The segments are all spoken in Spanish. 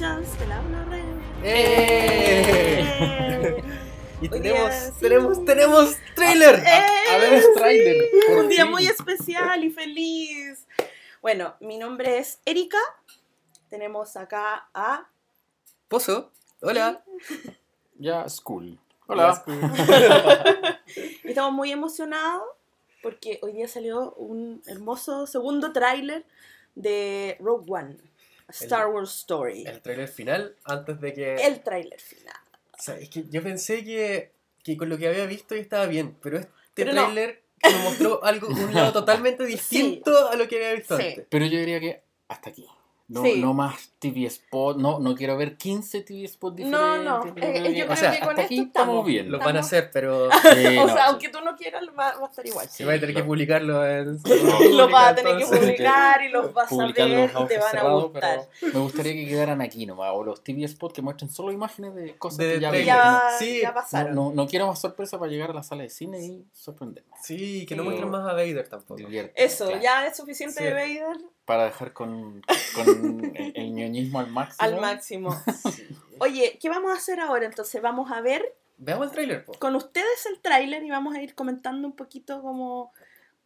podcast Copuchas de la Una Red. ¡Eh! Y Hoy tenemos, día sí. tenemos, tenemos trailer. ¡Eh! Habemos tráiler, por Un día muy especial y feliz. Bueno, mi nombre es Erika. Tenemos acá a. Pozo, hola. Ya, school. Hola. y estamos muy emocionados porque hoy día salió un hermoso segundo tráiler de Rogue One, Star Wars Story. El trailer final, antes de que... El tráiler final. O sea, es que yo pensé que, que con lo que había visto ya estaba bien, pero este Pero no. trailer me mostró algo, un lado totalmente distinto a lo que había visto Sí. antes. Pero yo diría que hasta aquí. No, Sí. no más TV spot. No, no quiero ver 15 TV spots diferentes. No, no, Yo eh, creo yo que- creo o sea, que con esto aquí estamos. bien. Lo van a hacer, pero Sí, o no, sea, sí. aunque tú no quieras, va, va a estar igual. se va a tener que publicarlo en... Lo vas a tener que publicar y los vas a ver y te van a gustar. pero Me gustaría que quedaran aquí nomás. O los TV spots que muestren solo imágenes de cosas De que ya vimos. Ya, Sí, ya pasaron. no, no quiero más sorpresa para llegar a la sala de cine y sorprenderme. Sí, que no muestren más a Vader tampoco. Eso, claro. ya es suficiente Sí. de Vader Para dejar con, con el, el ñoñismo al máximo. al máximo. Oye, ¿qué vamos a hacer ahora? Entonces vamos a ver Veamos el trailer, po. con ustedes el tráiler y vamos a ir comentando un poquito como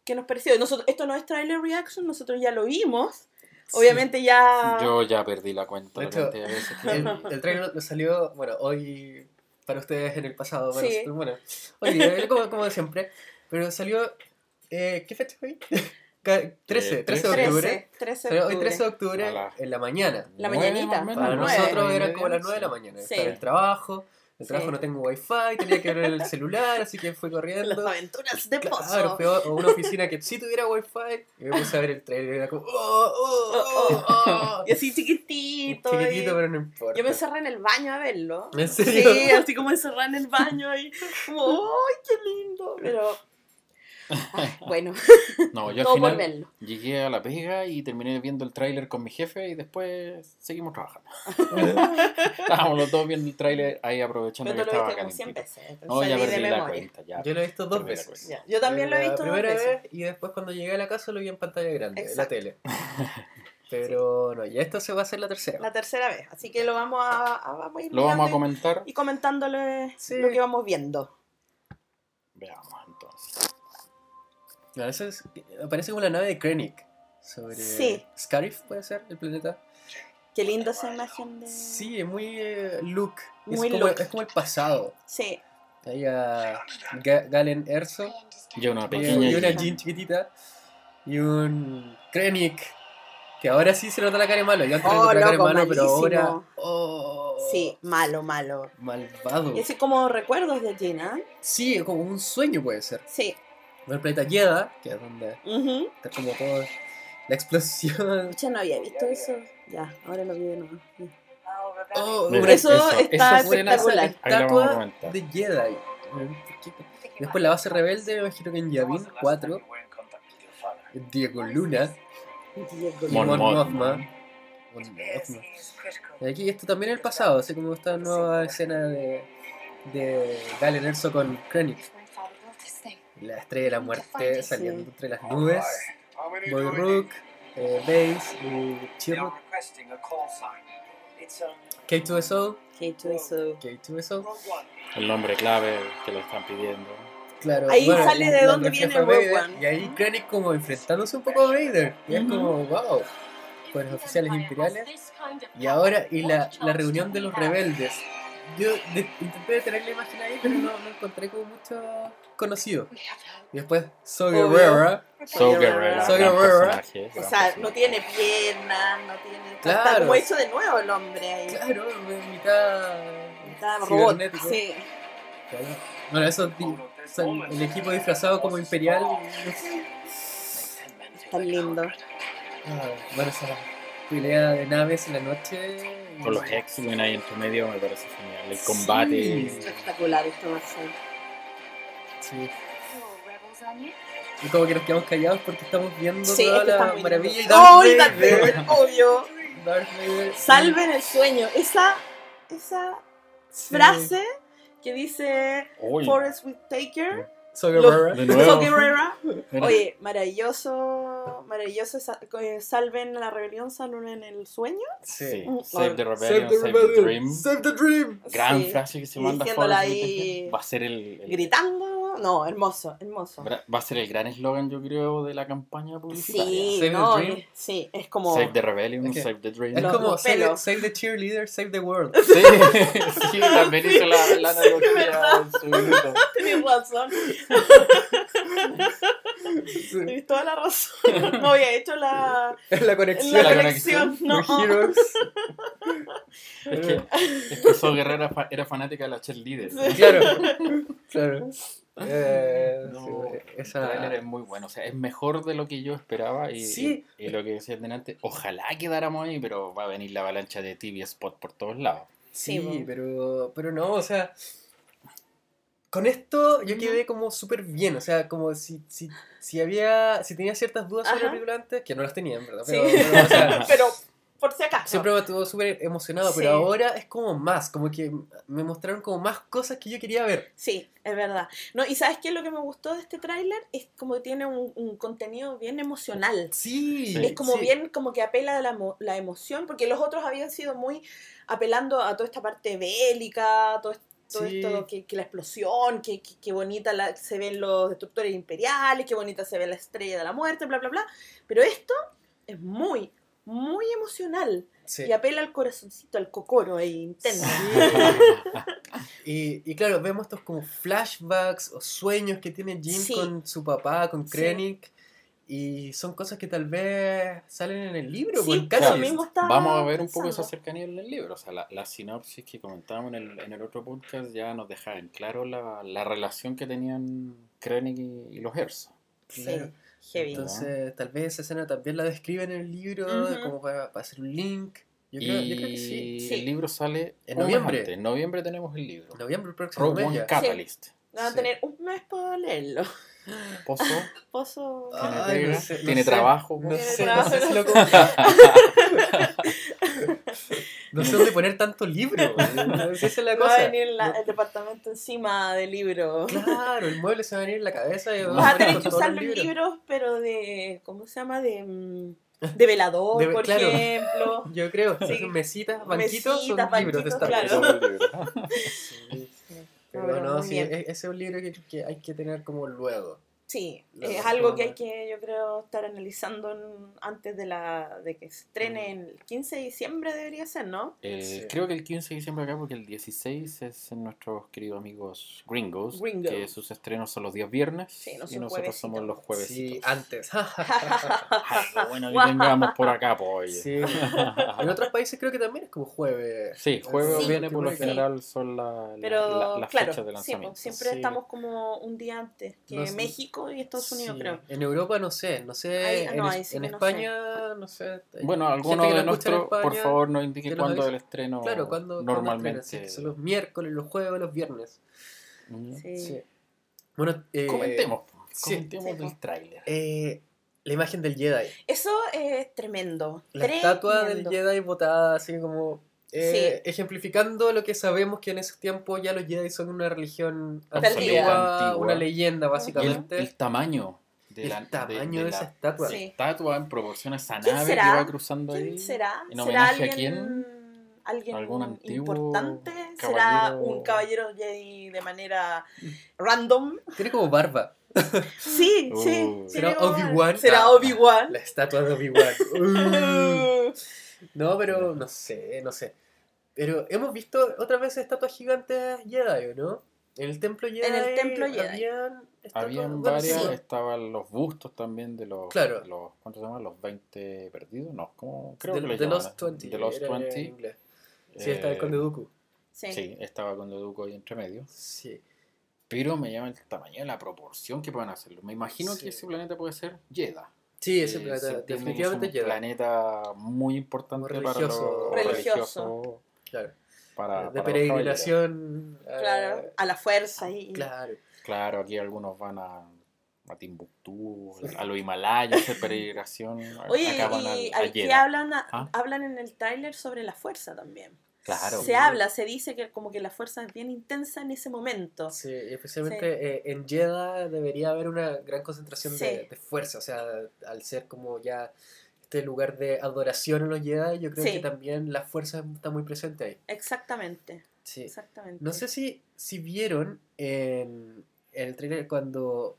qué nos pareció. Nosotros, esto no es trailer reaction, nosotros ya lo vimos. Obviamente ya... Yo ya perdí la cuenta De la hecho, cantidad de veces que- El, el trailer nos salió, bueno, hoy para ustedes en el pasado, para Sí. nosotros, bueno, hoy como, como siempre, pero salió, eh, ¿qué fecha fue? Ca- 13, Eh, 13 de octubre. 13, 13 de Salió hoy octubre. 13 de octubre la- en la mañana. La mañanita. menos, Para nosotros era como las 9 de la sí. mañana. Sí. Estaba en el trabajo, el Sí. trabajo no tengo wifi, tenía que ver el celular, así que fui Las corriendo. aventuras de Claro, Pozo. fui a una oficina que sí tuviera wifi y me puse a ver el trailer y era como, oh, oh, oh, oh. Y así chiquitito. Chiquitito, y- pero no importa. Yo me encerré en el baño a verlo. ¿En serio? Sí, así como encerrada en el baño y como, ¡ay, qué lindo! Pero, bueno, No, yo al todo por final verlo. llegué a la pega y terminé viendo el tráiler con mi jefe y después seguimos trabajando. Estábamos los dos viendo el tráiler ahí aprovechando Pero que lo estaba viste como 100 calentito. veces. te No, ya perdí la memoria. cuenta. Ya. Yo lo he visto dos veces. Ya, Yo también lo he La visto dos primera veces. vez y después cuando llegué a la casa lo vi en pantalla grande, en la tele. Pero no, ya esto se va a hacer la tercera. La tercera vez. Así que lo vamos a, a- vamos a ir Lo vamos a comentar. y, y comentándole Sí. lo que vamos viendo. Veamos entonces. Eso es, parece como la nave de Krennic. Sobre Sí. Scarif, puede ser, el planeta. Qué linda esa imagen de... Sí, es muy eh, Luke. Es, Muy como, Luke. es como el pasado. Sí. Ahí a Ga- Galen Erso. Y una pequeña. y una Jean. Chiquitita. Y un Krennic. Que ahora sí se nota la cara de malo. Yo antes Oh, la cara de malo, pero ahora. Oh, Sí, malo, malo. Malvado. Y así como recuerdos de Gina. Sí, como un sueño puede ser. Sí. El planeta Yeda, que es donde está como todo. La explosión. Pucha, no había visto eso. Ya, ahora lo vi de nuevo. Oh, Mira, una- Eso está una espectacular. Estatua de Jedi. Después la base rebelde, me imagino que en Yavin 4, Diego Luna, Diego. y Mon Mon Mothma. Mothma. Mon Mothma. Y aquí esto también es el pasado, así como esta nueva escena de, de Galen Erso con Krennic. La estrella de la muerte saliendo entre las nubes. Boy Rook, eh, Base y Chirrut. K2SO. K2SO. K2SO. El nombre clave que le están pidiendo. Claro, Ahí sale de dónde viene Rogue Vader, One. Y ahí Krennic como enfrentándose un poco a Vader. Y es como, wow. Con los oficiales imperiales. Y ahora, y la, la reunión de los rebeldes. Yo de- intenté detener la imagen ahí, pero no, no encontré como mucho conocido. Y después, So. Guerrera. So Guerrera. So Guerrera. O sea, no tiene piernas, no tiene. Está Claro. como hecho de nuevo el hombre ahí. Claro, en mitad. Está robot. Sí. Claro. Bueno, eso, son el equipo disfrazado como imperial. Tan lindo. Ah, bueno, pelea de naves en la noche. Con los X-Men ahí entre medio me parece genial. El combate. Sí. Espectacular esto va a ser. Sí. Y como que nos quedamos callados porque estamos viendo Sí, toda es que está la maravilla. y Darth ¡Ay, Darth Vader. Vader! Obvio. Darth Vader. Salven el sueño. Esa, esa Sí. frase que dice Uy, Forrest Whitaker. Soy Lo- Guerrera. Oye, maravilloso maravilloso, eh, Salven la rebelión, salven en el sueño. Sí. Mm, Save the Rebellion, Save the Save the rebellion. Dream. Save the dream. Gran Sí. frase que se manda diciéndola Forrest ahí-. Va a ser el, el- Gritando. No, hermoso, hermoso. va a ser el gran eslogan, yo creo, de la campaña publicitaria. Sí, Save the no, Dream. y- sí, es como. Save the Rebellion, Es que- Save the Dream. Es Los- como los save, pelos. save the cheerleader, save the world. Sí, sí, también hizo la, la analogía verdad. en su minuto. Tienes razón. Sí. Tienes toda la razón. No había hecho la, La conexión. la, conexión. No. Heroes. Es que, es que So Guerrera fa- era fanática de la cheerleader. Sí. Claro. Claro. Eh, No, sí, el tráiler es muy bueno, o sea, es mejor de lo que yo esperaba y, Sí. y, y lo que decía delante, ojalá quedáramos ahí, pero va a venir la avalancha de TV Spot por todos lados. Sí, pero, pero no, o sea, con esto yo quedé como súper bien, o sea, como si, si, si había, si tenía ciertas dudas sobre Ajá. la película antes, que no las tenía, en verdad, Sí. pero, o sea, Pero, por si acaso. siempre me estuvo súper emocionado, Sí. pero ahora es como más, como que me mostraron como más cosas que yo quería ver. Sí, es verdad. No, y ¿sabes qué? Lo que me gustó de este tráiler es como que tiene un, un contenido bien emocional. Sí, Sí. Es como sí. bien, como que apela a la, la emoción, porque los otros habían sido muy apelando a toda esta parte bélica, todo, todo Sí. esto, que, que la explosión, que, que, que bonita la- se ven los destructores imperiales, que bonita se ve la estrella de la muerte, bla, bla, bla. Pero esto es muy, muy emocional Sí. y apela al corazoncito, al cocoro ahí interno. Y, y claro, vemos estos como flashbacks o sueños que tiene Jim con su papá, con. Krennic. Y son cosas que tal vez salen en el libro. Sí, o en eso Catalyst. mismo Vamos a ver un poco esa pensando. cercanía en el libro. O sea, la, la sinopsis que comentábamos en el, en el otro podcast ya nos dejaba en claro la, la relación que tenían Krennic y, y los. Claro. Sí, heavy. Entonces, tal vez esa escena también la describen en el libro, Ujú. como para, para hacer un link. Yo y creo, yo creo que sí. Sí. el libro sale En noviembre. antes. En noviembre tenemos el libro. En noviembre el próximo Rogue mes One. Catalyst. Van a Sí. tener un mes para leerlo. Pozo, Pozo. tiene, Ay, no sé, no tiene sé. trabajo. No Tiene sé, no trabajo, sé si no lo sé. No sé dónde poner tanto libro. Esa es la Va a cosa. venir la- No- el departamento encima de libros. Claro, el mueble se va a venir en la cabeza y Vas a tener que usar los libros. libros, pero de. ¿Cómo se llama? De. mm, De velador, De por claro. ejemplo. Yo creo, Sí. mesitas, banquitos, Mesitas, son libros de banquitos, Star Wars. claro. No, Pero no, muy sí, ese es un libro que, que hay que tener como luego. Sí, es algo que hay que, yo creo, estar analizando en- antes de la de que se estrene en el 15 de diciembre, debería ser, ¿no? Eh, Sí. Creo que el 15 de diciembre acá, porque el 16 es en nuestros queridos amigos gringos, Gringos. que sus estrenos son los días viernes Sí, no y nosotros juevesitos. somos los jueves. Sí, antes. Algo bueno que tengamos por acá, pues. sí. En otros países creo que también es como jueves. Sí, jueves Sí. viene por lo Sí. general son la- la- Pero, la- las claro, fechas de sí, lanzamiento. pues, siempre Sí. estamos como un día antes que No sé. México y Estados Unidos, Sí. creo. En Europa no sé, no sé. Ahí- en no, es- ahí sí en que no España, no sé. hay Bueno, alguno de nuestros, por favor, nos que indique cuándo avise. el estreno Claro, cuando normalmente. son los miércoles, los jueves, los viernes. Mm. Sí. Sí. Bueno, eh, Comentemos, comentemos Sí, del tráiler. eh, la imagen del Jedi. Eso es tremendo. La estatua del. Jedi botada así como eh, ejemplificando lo que sabemos que en esos tiempos ya los Jedi son una religión antigua, Antigua. una leyenda Y el, básicamente. el tamaño de El la, tamaño de, la esa estatua. Sí. estatua en proporción a esa ¿Quién nave será? que va cruzando ¿Quién ahí. será? ¿En ¿Será homenaje a alguien, quién? alguien ¿Algún antiguo importante? ¿Será caballero? un caballero Jedi de manera random? Tiene como barba. Sí, Uh. sí. ¿Será Obi-Wan? ¿Será Ah. Obi-Wan? La estatua de Obi-Wan. Uh. No, pero no sé, no sé. Pero hemos visto otras veces estatuas gigantes Jedi, ¿o ¿no? En el templo Jedi. En el templo Jedi. Habían, estatuas- Habían bueno, varias, sí. estaban los bustos también de los, Claro. de los ¿cuántos se llaman? Los 20 perdidos, no, ¿cómo? Creo de, que le de llaman, Lost 20. De en 20. inglés. Sí, está el Eh, Conde Dooku. Sí. Sí, estaba con Deduco ahí entre medio. Sí. Pero me llama el tamaño y la proporción que pueden hacerlo. Me imagino Sí. que ese planeta puede ser Jedha. Sí, ese Eh, planeta definitivamente es un Jedi. planeta muy importante Como para religioso. los Religioso. Claro. para, de para peregrinación. a- Claro, a la fuerza. Y... Claro. Claro, aquí algunos van a, a Timbuktu, a los Himalayas, hacer peregrinación. Oye, y a aquí hablan, ¿Ah? hablan en el tráiler sobre la fuerza también. Claro. Se habla, se dice que como que la fuerza es bien intensa en ese momento. Sí, y especialmente eh, en Jeddah debería haber una gran concentración de, Sí. de fuerza, o sea, al ser como ya este lugar de adoración en los Jedi, yo creo Sí. que también la fuerza está muy presente ahí. Exactamente, Sí. exactamente. No sé si, si vieron en, en el trailer cuando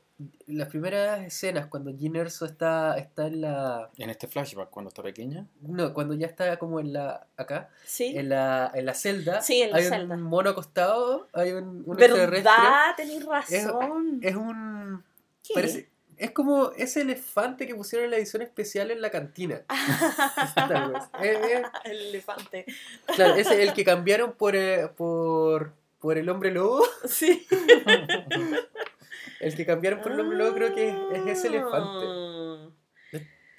las primeras escenas, cuando Jyn Erso está, está en la... En este flashback, cuando está pequeña. No, cuando ya está como en la... acá, Sí, en la, en la celda, Sí, en la hay celda. un mono acostado, hay un, un extraterrestre. ¿verdad? Tenés razón. Es un... ¿Qué? Parece, es como ese elefante que pusieron en la edición especial en la cantina. Eh, eh, El elefante. claro, es el que cambiaron por, eh, por, por el hombre lobo. Sí. El que cambiaron por el hombre lobo creo que es, es ese elefante. Ah.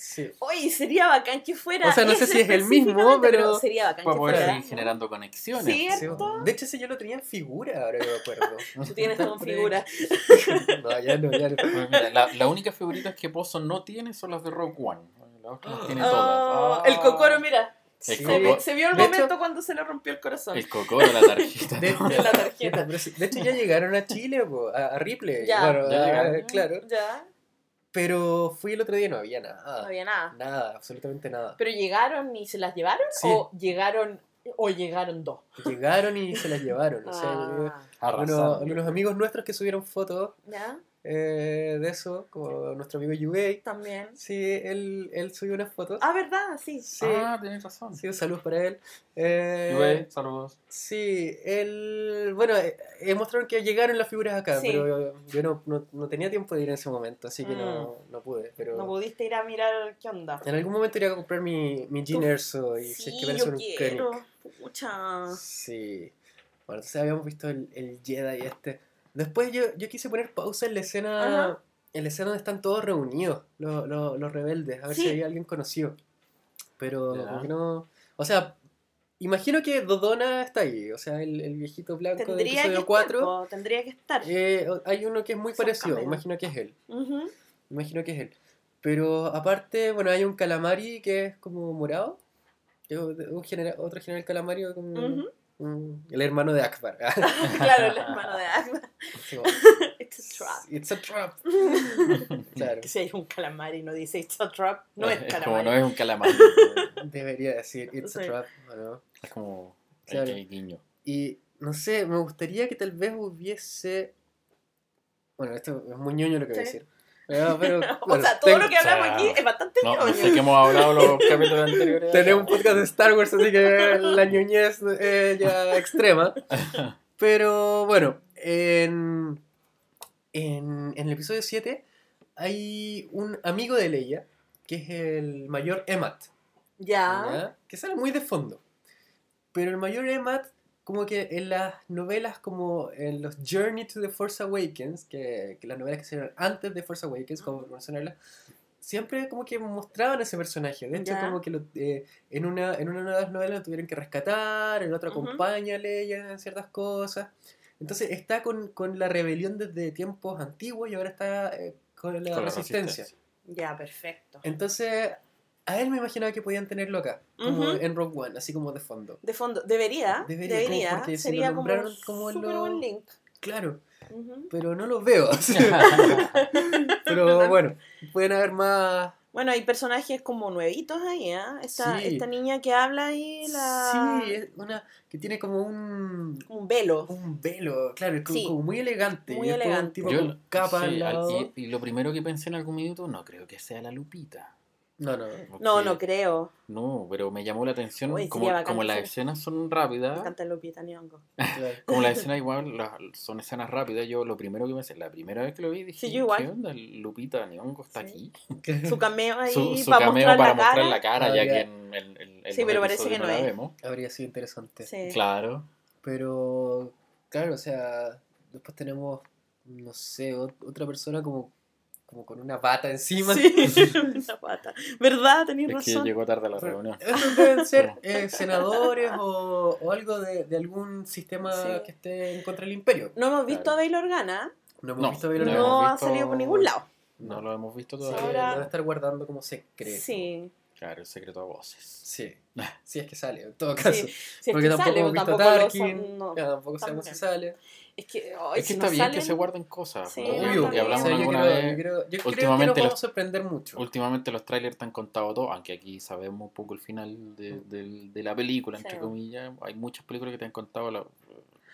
Sí. Oye, sería bacán que fuera. O sea, no sé si es el mismo, pero- sería bacán Para poder seguir generando conexiones. Sí, Sí, ¿Cierto? De hecho, ese yo lo tenía en figura, ahora que me acuerdo. Tú tienes como Por ahí. figura. No, ya no, ya no. Pues mira, la, la única figuritas que Pozo no tiene son las de Rogue One. La otra las tiene Oh, todas. El cocoro, mira. Sí. Coco- vi- se vio el De momento hecho- cuando se le rompió el corazón. El cocoro, la tarjeta. De, En la tarjeta. De hecho, ya llegaron a Chile, po, a, a Ripley. Ya. Bueno, Ya a- llegaron. claro. Ya, Pero fui el otro día y no había no nada. había nada. Nada, absolutamente nada. ¿Pero llegaron y se las llevaron? Sí. ¿O llegaron o llegaron dos? Llegaron y se las llevaron. O sea, Ah, unos, unos amigos nuestros que subieron fotos ¿Ya? Eh, de eso, como nuestro amigo Yugei. También. Sí, él, él subió unas fotos. Ah, ¿verdad? Sí. Sí, Ah, tienes razón. sí, un saludo para él. Eh, Yue, saludos. Sí, él. Bueno, eh, eh, mostraron que llegaron las figuras acá, Sí. pero yo, yo no, no, no tenía tiempo de ir en ese momento, así que no, Mm. no pude. Pero No pudiste ir a mirar qué onda. en algún momento iré a comprar mi, mi Jean Erso y si es Sí, que yo un quiero. Pucha. Sí. Bueno, entonces habíamos visto el, el Jedi este. Después yo, yo quise poner pausa en la escena. Ajá. En la escena donde están todos reunidos, los, los, los rebeldes, a ver Sí. si había alguien conocido. Pero Ya. como que no. O sea, imagino que Dodona está ahí. O sea, el, el viejito blanco del episodio estar. 4. po, Tendría que estar. Eh, hay uno que es muy Son parecido, imagino que es él. Imagino que es él. Pero aparte, bueno, hay un calamari que es como morado. Un general, otro general calamari como el hermano de Akbar. claro, el hermano de como, It's a trap. It's a trap. claro, Que si hay un calamar y no dice it's a trap, no es como calamar. no es un calamar. debería decir It's a trap. ¿no? es como Claro. el guiño. Y no sé, me gustaría que tal vez hubiese. Bueno, esto es muy ñoño lo que voy a decir. Pero, pero, o bueno, sea, todo lo que hablamos o sea, aquí es bastante No, no ñoño. sé qué hemos hablado los capítulos anteriores. Tenemos un podcast de Star Wars, así que la ñoñez es ya extrema. Pero bueno, en, en, en el episodio 7 hay un amigo de Leia, que es el mayor Emat, Ya. ¿ya? que sale muy de fondo. Pero el mayor Emat, como que en las novelas, como en los Journey to the Force Awakens, que, que las novelas que se hicieron antes de Force Awakens, como mencionarlas, siempre como que mostraban a ese personaje. De hecho, Ya. como que lo- eh, en, una, en una de las novelas lo tuvieron que rescatar, en otra acompaña a Leia en ciertas cosas. Entonces está con, con la rebelión desde tiempos antiguos y ahora está eh, con la Con la resistencia. resistencia. Ya, perfecto. Entonces, a él me imaginaba que podían tenerlo acá, como en Rogue One, así como de fondo. De fondo, debería. Debería, Debería. como porque si lo como nombraron como lo- buen link. Claro, pero no lo veo. pero bueno, pueden haber más. Bueno, hay personajes como nuevitos ahí, ¿eh? Esta, Sí. esta niña que habla ahí, la... Sí, es una que tiene como un. un velo. Un velo, claro, es como, Sí. como muy elegante. Muy como un elegante. tipo Yo- con capa sí, al lado. y, y lo primero que pensé en algún minuto, no creo que sea la Lupita. No, no. No, Porque- no creo. No, pero me llamó la atención. Uy, como como las escenas son Me rápidas, encanta Lupita Nyong'o. claro. como las escenas igual son escenas rápidas, yo lo primero que pensé, la primera vez que lo vi dije, Sí, yo igual. ¿qué onda? Lupita Nyong'o está Sí. aquí. Su cameo ahí Su, su para cameo mostrar para la mostrar cara. la cara, Ah, ya ya. que en el, el- el Sí, pero parece que no la es. vemos. Habría sido interesante. Sí. Claro. Pero, claro, o sea, después tenemos, no sé, ot- otra persona como, como con una bata encima. Sí, una pata. ¿Verdad? Tenías Es que razón. llegó tarde a la Pero reunión. Estos deben ser eh, senadores o, o algo de, de algún sistema Sí. que esté en contra del imperio. No hemos visto Claro. a Bail Organa. No hemos No, visto No, Bail no Organa. hemos ha visto- salido por ningún lado. No lo hemos visto todavía. que Ahora- lo debe estar guardando como secreto. Sí. Claro, el secreto a voces. Sí, sí es que sale, en todo caso. Sí, si es Porque que tampoco sale, hemos visto tampoco Tarkin, son- no. ya, tampoco sabemos si sale. Es que, ay, es si que no está bien que se guarden cosas. Sí, Obvio, que hablamos O sea, yo alguna creo, vez. yo creo- yo creo que Últimamente nos los- vamos a sorprender mucho. Últimamente los trailers te han contado todo, aunque aquí sabemos un poco el final de, del- de la película, entre Sí. comillas. Hay muchas películas que te han contado la-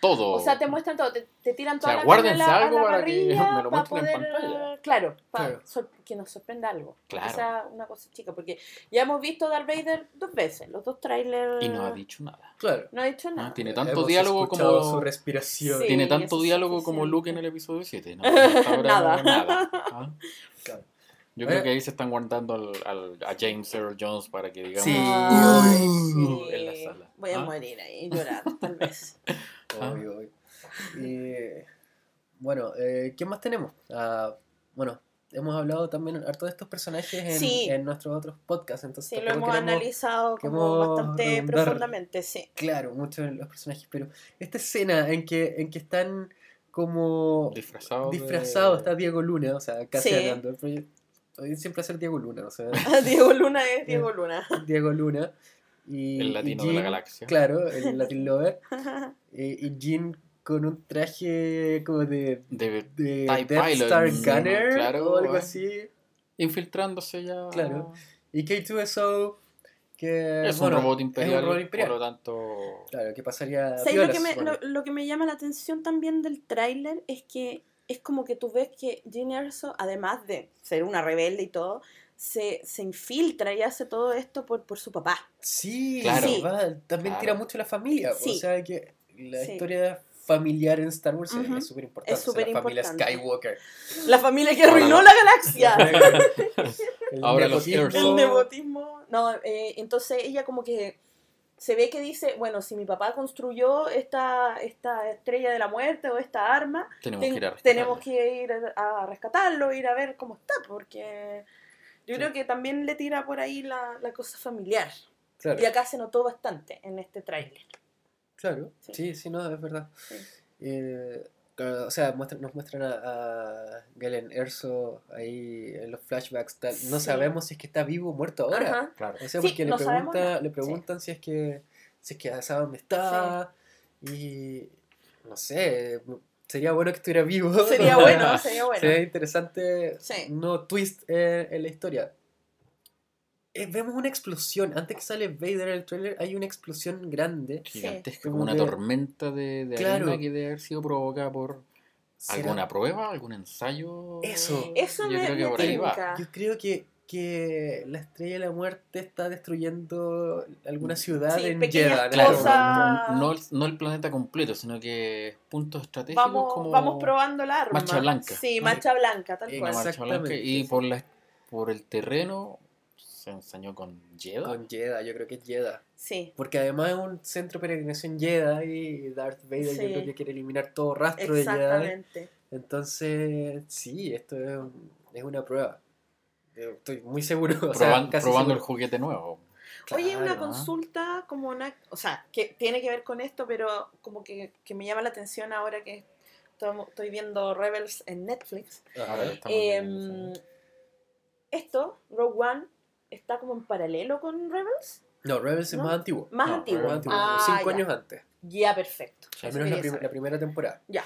todo. O sea, te muestran todo, te, te tiran toda sea, la guárdense carne algo a la para que me lo para muestren en poder, pantalla. Claro, para Claro. que nos sorprenda algo. Claro. O sea, una cosa chica, porque ya hemos visto Darth Vader dos veces, los dos trailers. Y no ha dicho nada. Claro. No ha dicho ¿no? nada. Tiene tanto Hemos diálogo como. su respiración. Sí. Tiene tanto diálogo como. Luke en el episodio 7. ¿no? Ahora Nada. nada. ¿ah? Claro. Yo creo que ahí se están guardando al, al- a James Earl Jones para que digamos. Sí. Ay. En la sala. Voy a ¿Ah? morir ahí llorando, tal vez. Ah. Obvio, obvio. Y, bueno, eh, ¿qué más tenemos? Ah, bueno, hemos hablado también harto de estos personajes en, Sí. en nuestros otros podcasts, entonces Sí, lo hemos queremos- analizado como bastante redundar. profundamente, sí. Claro, muchos de los personajes, pero esta escena en que, en que están como Disfrazado. de- disfrazados, está Diego Luna, o sea, casi Sí. hablando, pero yo- hoy siempre hacer Diego Luna, o sea, Diego Luna es Diego Luna. Diego Luna. Y, El y latino de la galaxia. Claro, el Latin Lover. y, y Jean con un traje como de, De de Death Pilot, Star mm, Gunner claro, o algo ah. así. infiltrándose ya. Claro. Y K2SO, que Es bueno, un robot imperial, es un robot imperial. por lo tanto. Claro, que pasaría. ¿Sabes lo que, me, bueno. lo, lo que me llama la atención también del tráiler? Es que es como que tú ves que Jean Erso, además de ser una rebelde y todo, se, se infiltra y hace todo esto por, por su papá. Sí, Claro. Sí. va, también Claro. tira mucho la familia. O Sí. sea que la Sí. historia familiar en Star Wars es súper importante. Es súper la familia. Skywalker. La familia que arruinó la galaxia. El Ahora los. Erso. El nepotismo. No, eh, entonces ella como que se ve que dice, bueno, si mi papá construyó esta, esta estrella de la muerte o esta arma, Tenemos ten- que ir a rescatarlo. tenemos que ir a, a rescatarlo, ir a ver cómo está, porque yo Sí. creo que también le tira por ahí la, la cosa familiar. Claro, Y acá se notó bastante en este tráiler. claro. Sí. Sí. sí, no, es verdad. Sí. Eh, claro, o sea, muestran- nos muestran a, a Galen Erso ahí en los flashbacks. tal. No Sí. sabemos si es que está vivo o muerto ahora. Ajá. Claro. O sea, Sí, porque no le, pregunta, le preguntan si es que si es que sabe dónde está y no sé, sería bueno que estuviera vivo. Sería bueno, sería bueno. Sería interesante nuevo twist en, en la historia. Eh, vemos una explosión. Antes que sale Vader en el trailer, hay una explosión grande. Gigantesca, Como como una tormenta de, de Claro. arena que debe haber sido provocada por ¿Será- alguna prueba, algún ensayo. Eso. Eso Yo me, creo que me por ahí va. tinca. Yo creo que, que la estrella de la muerte está destruyendo alguna ciudad Sí, en Jeddah. Claro, no, no el, no el planeta completo, sino que puntos estratégicos Vamos, como vamos probando la arma. Marcha blanca. Sí, marcha blanca, tal Eh, cual. marcha blanca Exactamente, y por la por el terreno se ensañó con Jeddah. Con Jeddah, yo creo que es Jeddah. Sí, Porque además es un centro de peregrinación Jedi y Darth Vader Sí. yo creo que quiere eliminar todo rastro de Jedi. exactamente. Entonces, sí, esto es, es una prueba. Estoy muy seguro. o sea, Proban- probando el juguete nuevo. Oye, una consulta como una, o sea, que tiene que ver con esto, pero como que, que me llama la atención ahora que estoy viendo Rebels en Netflix. Ahora estamos Em, esto, Rogue One, está como en paralelo con Rebels. No, Rebels es más antiguo. Más No, antiguo. Más antiguo, Ah, cinco ya. años antes. Ya, perfecto. Al menos la, prim- primera temporada. Ya,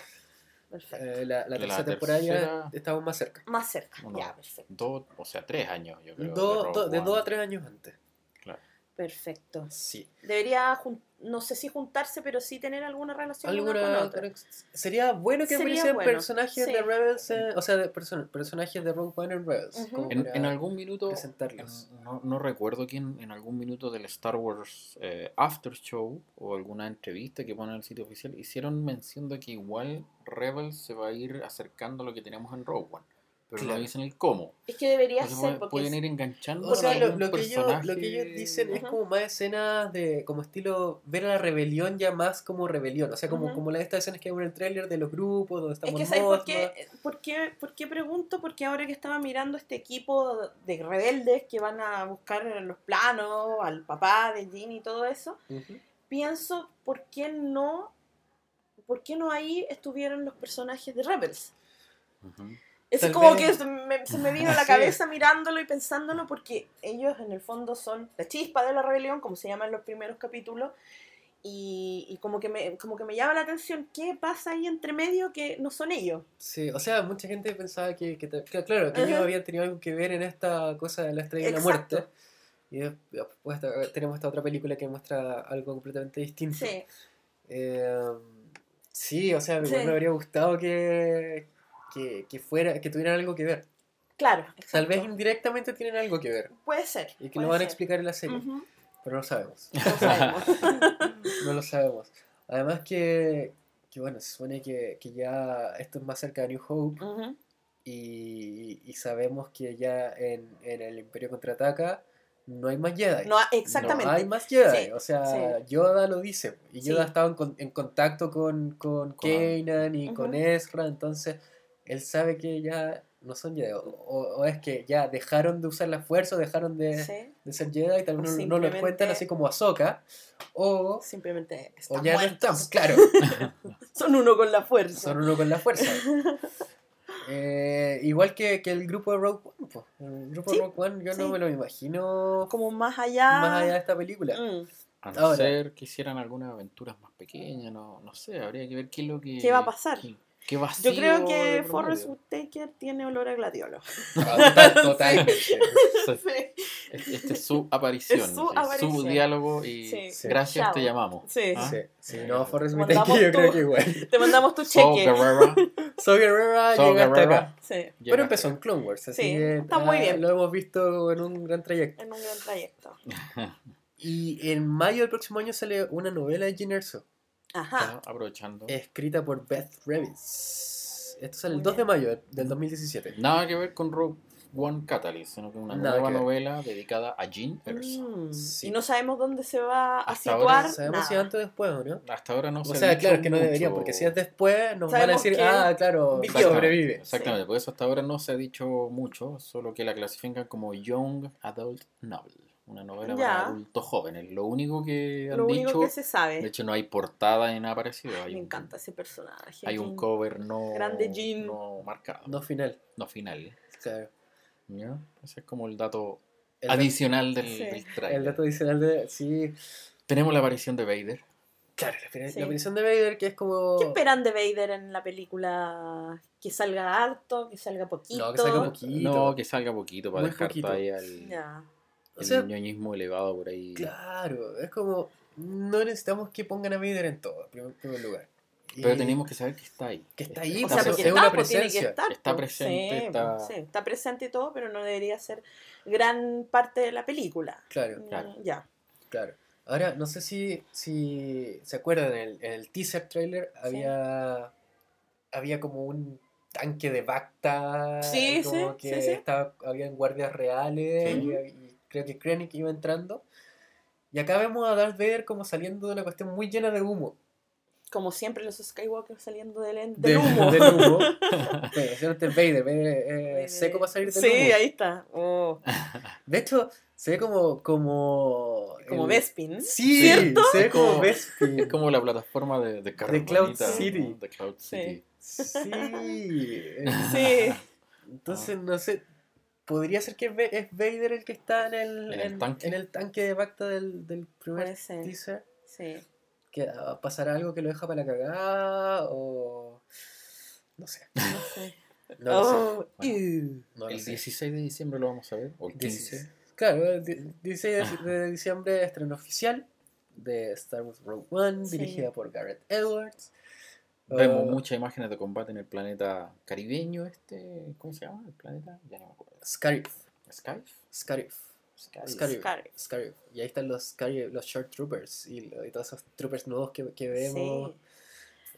perfecto. Eh, la, la La tercera temporada ya estamos más cerca. Más cerca. uno, Ya, perfecto. dos, o sea, tres años, yo creo. Do- de do- de dos a tres años antes. Claro. Perfecto. Sí. Debería, jun- no sé si juntarse, pero sí tener alguna relación una con ¿Alguna otra. Sería bueno que aparecieran bueno, personajes sí. de Rebels, eh, o sea, de person- personajes de Rogue One en Rebels. En, algún minuto, presentarlos. en- no, no recuerdo quién, en algún minuto del Star Wars eh, After Show o alguna entrevista que ponen en el sitio oficial, hicieron mención de que igual Rebels se va a ir acercando a lo que tenemos en Rogue One. Pero Claro. no dicen el cómo. Es que debería ser, pueden- porque pueden es- ir enganchando O sea, lo, que ellos, lo que ellos dicen es como más escenas de, como estilo, ver a la rebelión ya más como rebelión. O sea, como, Ujú. como las estas escenas que vemos en el tráiler de los grupos, donde Es estamos que ¿sabes por qué, por, qué, por qué pregunto? Porque ahora que estaba mirando este equipo de rebeldes que van a buscar los planos, al papá de Jean y todo eso, pienso, ¿por qué no, por qué no ahí estuvieron los personajes de Rebels? Es Tal como vez- que se me, se me vino a la cabeza mirándolo y pensándolo porque ellos en el fondo son la chispa de la rebelión, como se llama en los primeros capítulos, y, y como, que me, como que me llama la atención qué pasa ahí entre medio que no son ellos. Sí, o sea, mucha gente pensaba que, que, te- que, claro, que ellos habían tenido algo que ver en esta cosa de la estrella de la Exacto. muerte. Y después tenemos esta otra película que muestra algo completamente distinto. Sí, Eh, sí, o sea, Sí. me habría gustado que, que, que fuera, que tuvieran algo que ver. claro. Tal vez exacto. indirectamente tienen algo que ver. Puede ser. Y que lo van a ser. explicar en la serie. Ujú, Pero no lo sabemos. no sabemos. No lo sabemos. Además que, que bueno, se supone que, que ya esto es más cerca de New Hope. Ujú. y, y sabemos que ya en, en el Imperio Contraataca no hay más Jedi. No, exactamente. No hay más Jedi. Sí, o sea, sí. Yoda lo dice. Y Yoda Sí. estaba en, con- en contacto con, con Con- Kanan y con Ujú. Ezra. Entonces, él sabe que ya no son Jedi. O, o- o es que ya dejaron de usar la fuerza, o dejaron de, Sí, de ser Jedi. Tal O vez no, no lo cuentan así como Ahsoka. O, simplemente o están ya no estamos. Claro. Son uno con la fuerza. Son uno con la fuerza. Eh, igual que, que el grupo de Rogue One. po. El grupo Sí, de Rogue One yo sí. no me lo imagino Como más allá. más allá de esta película. Mm. A no Ahora. ser que hicieran algunas aventuras más pequeñas, no, no sé, habría que ver qué es lo que... ¿Qué va a pasar? qué- qué vacío Yo creo que Forrest. Whitaker tiene olor a gladiolo. Ah, total- totalmente. Este este es su aparición, Es su es aparición. su diálogo y Sí. Gracias Chao. te llamamos. Sí. Ah. Sí, no, Forrest Whitaker yo creo que igual. Te mandamos tu So cheque. Guerrera, So Guerrera So llega hasta Guerrera. acá. Pero empezó en Clone Wars, así Sí, que está muy ah, bien. lo hemos visto en un gran trayecto. en un gran trayecto. Y en mayo del próximo año sale una novela de Jyn Erso, Ajá. aprovechando. escrita por Beth Revis. Esto sale el Muy 2 de mayo del- del 2017. Nada que ver con Rogue One Catalyst, sino que una Nada nueva que novela dedicada a Jean Erso. Mm, Sí. Y no sabemos dónde se va a Hasta situar. ahora Sabemos si nada. antes o después o no. Hasta ahora no O se ha sea, claro, es que no debería, porque si es después nos van a decir, ah, claro, vivió. sobrevive. Exactamente, por eso hasta ahora no se ha dicho mucho, solo que la clasifican como Young Adult Novel, una novela Ya. para adultos jóvenes. Lo único que han Lo dicho, único que se sabe. de hecho no hay portada ni nada parecido, hay, Me un, encanta ese personaje. hay un cover no, Grande Jean. no marcado, No final. no final. Claro. ¿ya? Ese es como el dato El, dato- adicional del, Sí. del el dato adicional de. Sí. Tenemos la aparición de Vader. Claro, la, apari- Sí. la aparición de Vader, que es como. ¿Qué esperan de Vader en la película? ¿Que salga harto? ¿Que salga poquito? No, que salga poquito. No, que salga poquito para Muy dejar poquito. ahí al Ya. O el ñoñismo elevado por ahí. claro, es como. No necesitamos que pongan a Vader en todo, en primer, primer lugar. Pero Y- tenemos que saber que está ahí. Que está ahí, O Está sea, pre- porque es está, una pues, tiene que presencia. estar. Está pues. presente, Sí, está- sí, está presente y todo, pero no debería ser gran parte de la película. Claro, Claro. Mm, Ya. claro. Ahora, no sé si, si se acuerdan, en el, en el teaser trailer había, había como un tanque de Bacta. Sí, como sí, que sí, sí. Estaba, habían guardias reales Sí. y, y creo que Krennic iba entrando. Y acá vemos a Darth Vader como saliendo de una cuestión muy llena de humo. Como siempre los Skywalker saliendo del, del De- humo. del humo. Vader, Vader eh, seco para salir del Sí, humo. ahí está. Oh, De hecho, se ve como. Como, como el- Bespin. Sí, ¿Cierto? se ve como Como- Bespin. Es como la plataforma de, de Cloud Carbonita, City. ¿no? De Cloud Sí. City. Sí. Sí. Entonces, no sé. Podría ser que es Vader el que está en el, ¿En el en- tanque? en el tanque de Bacta del, del primer teaser. Sí. Que ah, pasará algo que lo deja para la cagada o. No sé. No sé. No lo sé. Oh, Bueno. No el sé. 16 de diciembre lo vamos a ver, o el 15. 16. Claro, el di- 16 de, de diciembre estreno oficial de Star Wars Rogue One, Sí. dirigida por Garrett Edwards. Vemos Uh, muchas imágenes de combate en el planeta caribeño este, ¿cómo se llama? El planeta, ya no me acuerdo. Scarif. Scarif. Scarif. Scarif. Scarif. Y ahí están los Scarif, los Short Troopers y, todos esos troopers nuevos que, que vemos. Sí.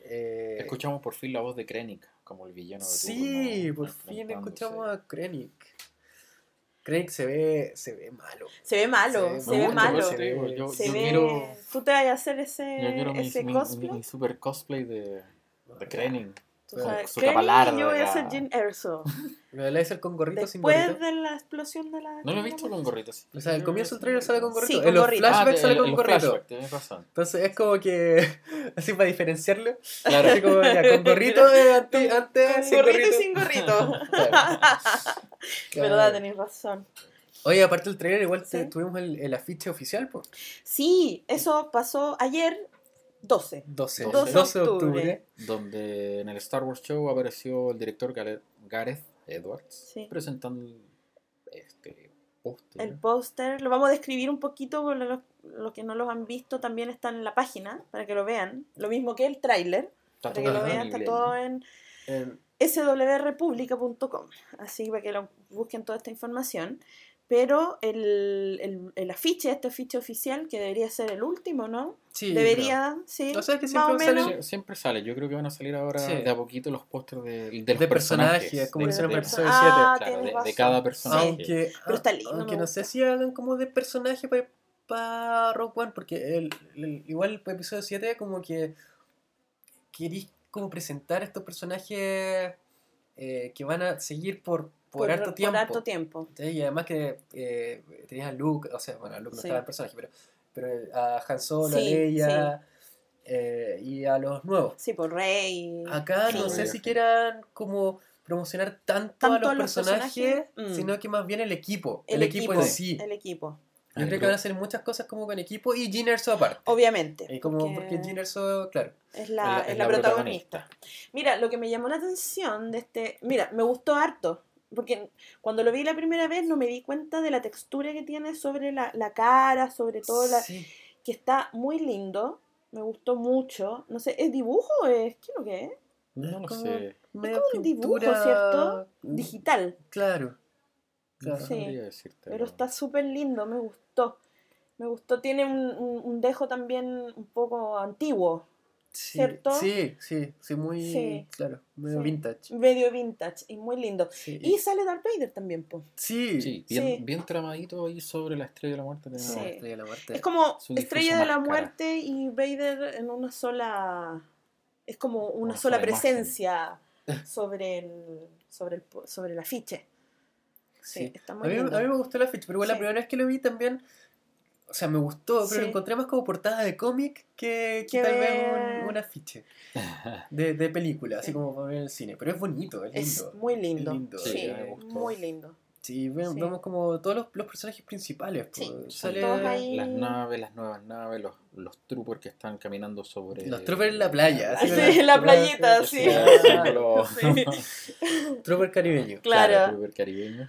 Eh, Escuchamos por fin la voz de Krennic como el villano de Sí, turno, por fin escuchamos a Krennic. Krennic se ve, se ve malo. Se ve malo, Se se, ve malo, se ve- Digo, yo, Se yo ve... quiero, ¿Tú te vas a hacer ese, yo quiero mi, ese mi- cosplay? mi super cosplay de, de sabes, Su y yo voy a ser Jin Erso. ¿Me la con gorrito sin Después gorrito? de la explosión de la... No lo he visto con gorritos. O sea, el comienzo del trailer sale con gorrito. Sí, en con los gorrito. flashbacks Ah, sale con gorrito. Tienes razón. Entonces es como que, así para diferenciarlo, Claro. así como ya, con gorrito antes, sin gorrito y sin gorrito. Claro. Verdad, Claro. tenéis razón. Oye, aparte del trailer, igual te- Sí. tuvimos el, el afiche oficial, pues. Sí, eso pasó ayer, 12. 12, 12 12 de octubre. Donde en el Star Wars Show apareció el director Gareth Edwards Sí. presentando el- este póster. El póster, lo vamos a describir un poquito, porque los, los que no los han visto también están en la página, para que lo vean. Lo mismo que el tráiler, Está para que todo lo vean, está todo en En- swrepublica.com. Así para que lo busquen toda esta información. Pero el, el, el afiche, este afiche oficial, que debería ser el último, ¿no? sí, debería, sí. O sea, que más o siempre menos. sale- Sie- Siempre sale, yo creo que van a salir ahora Sí. de a poquito los pósters de, de los De personajes, personajes. como de- hicieron de- para episodio Ah, claro, tienes de, cada personaje. Aunque, Pero está lindo, aunque no sé si hagan como de personaje para Rogue One, porque el, el- igual para episodio 7 como que querís como presentar estos personajes eh, que van a seguir por, por, harto tiempo. Por harto tiempo. Y además que eh, tenías a Luke, o sea, bueno, a Luke no Sí. estaba el personaje, pero, pero a Han Solo, a Sí, Leia eh, y a los nuevos. Sí, por Rey. Acá no Sí. sé si quieran como promocionar tanto, Tanto a a los personajes, personajes, mm. sino que más bien el equipo, el, equipo, en sí. El equipo, Yo creo que van a hacer muchas cosas como con equipo y Gene Erso aparte. obviamente. Eh, como porque Erso, claro. es la, Es la- es es la la protagonista. Mira, lo que me llamó la atención de este. Mira, me gustó harto. Porque cuando lo vi la primera vez no me di cuenta de la textura que tiene sobre la, la cara, sobre todo la, Sí. que está muy lindo. Me gustó mucho. No sé, ¿es dibujo o es? ¿Qué es lo que es? No como- sé. Medio como un dibujo, ¿cierto? Digital. Claro. No Claro. Sí. decirte, Pero está súper lindo, me gustó. Me gustó, tiene un, un- un dejo también un poco antiguo, Sí, ¿Cierto? Sí, sí, sí, muy, Sí. claro, medio Sí. vintage. medio vintage y muy lindo. Sí. Y sale Darth Vader también, pues. sí, Sí, bien, Sí. bien tramadito ahí sobre la estrella de la muerte. tenemos- Sí. Estrella de la muerte. Es como Estrella de la máscara. Muerte y Vader en una sola. Es como una, Una sola, sola presencia sobre el, sobre el sobre el afiche. Sí, Sí. está A muy mí, lindo. a mí me gustó la fecha, pero igual la primera vez que lo vi también, o sea, me gustó, pero Sí. lo encontré más como portada de cómic que, tal vez un, un afiche de, de película, así como para ver en el cine. Pero es bonito, es es lindo. muy lindo. lindo, Sí, sí, me gustó. muy lindo. Sí, ve- Sí. vemos como todos los, los personajes principales. Sí, pues, sale todos ahí. Las naves, las nuevas naves, los, los troopers que están caminando sobre. Los troopers en la playa, Sí, así, en la playita, sí. Sí. Trooper caribeño. Claro. trooper caribeño.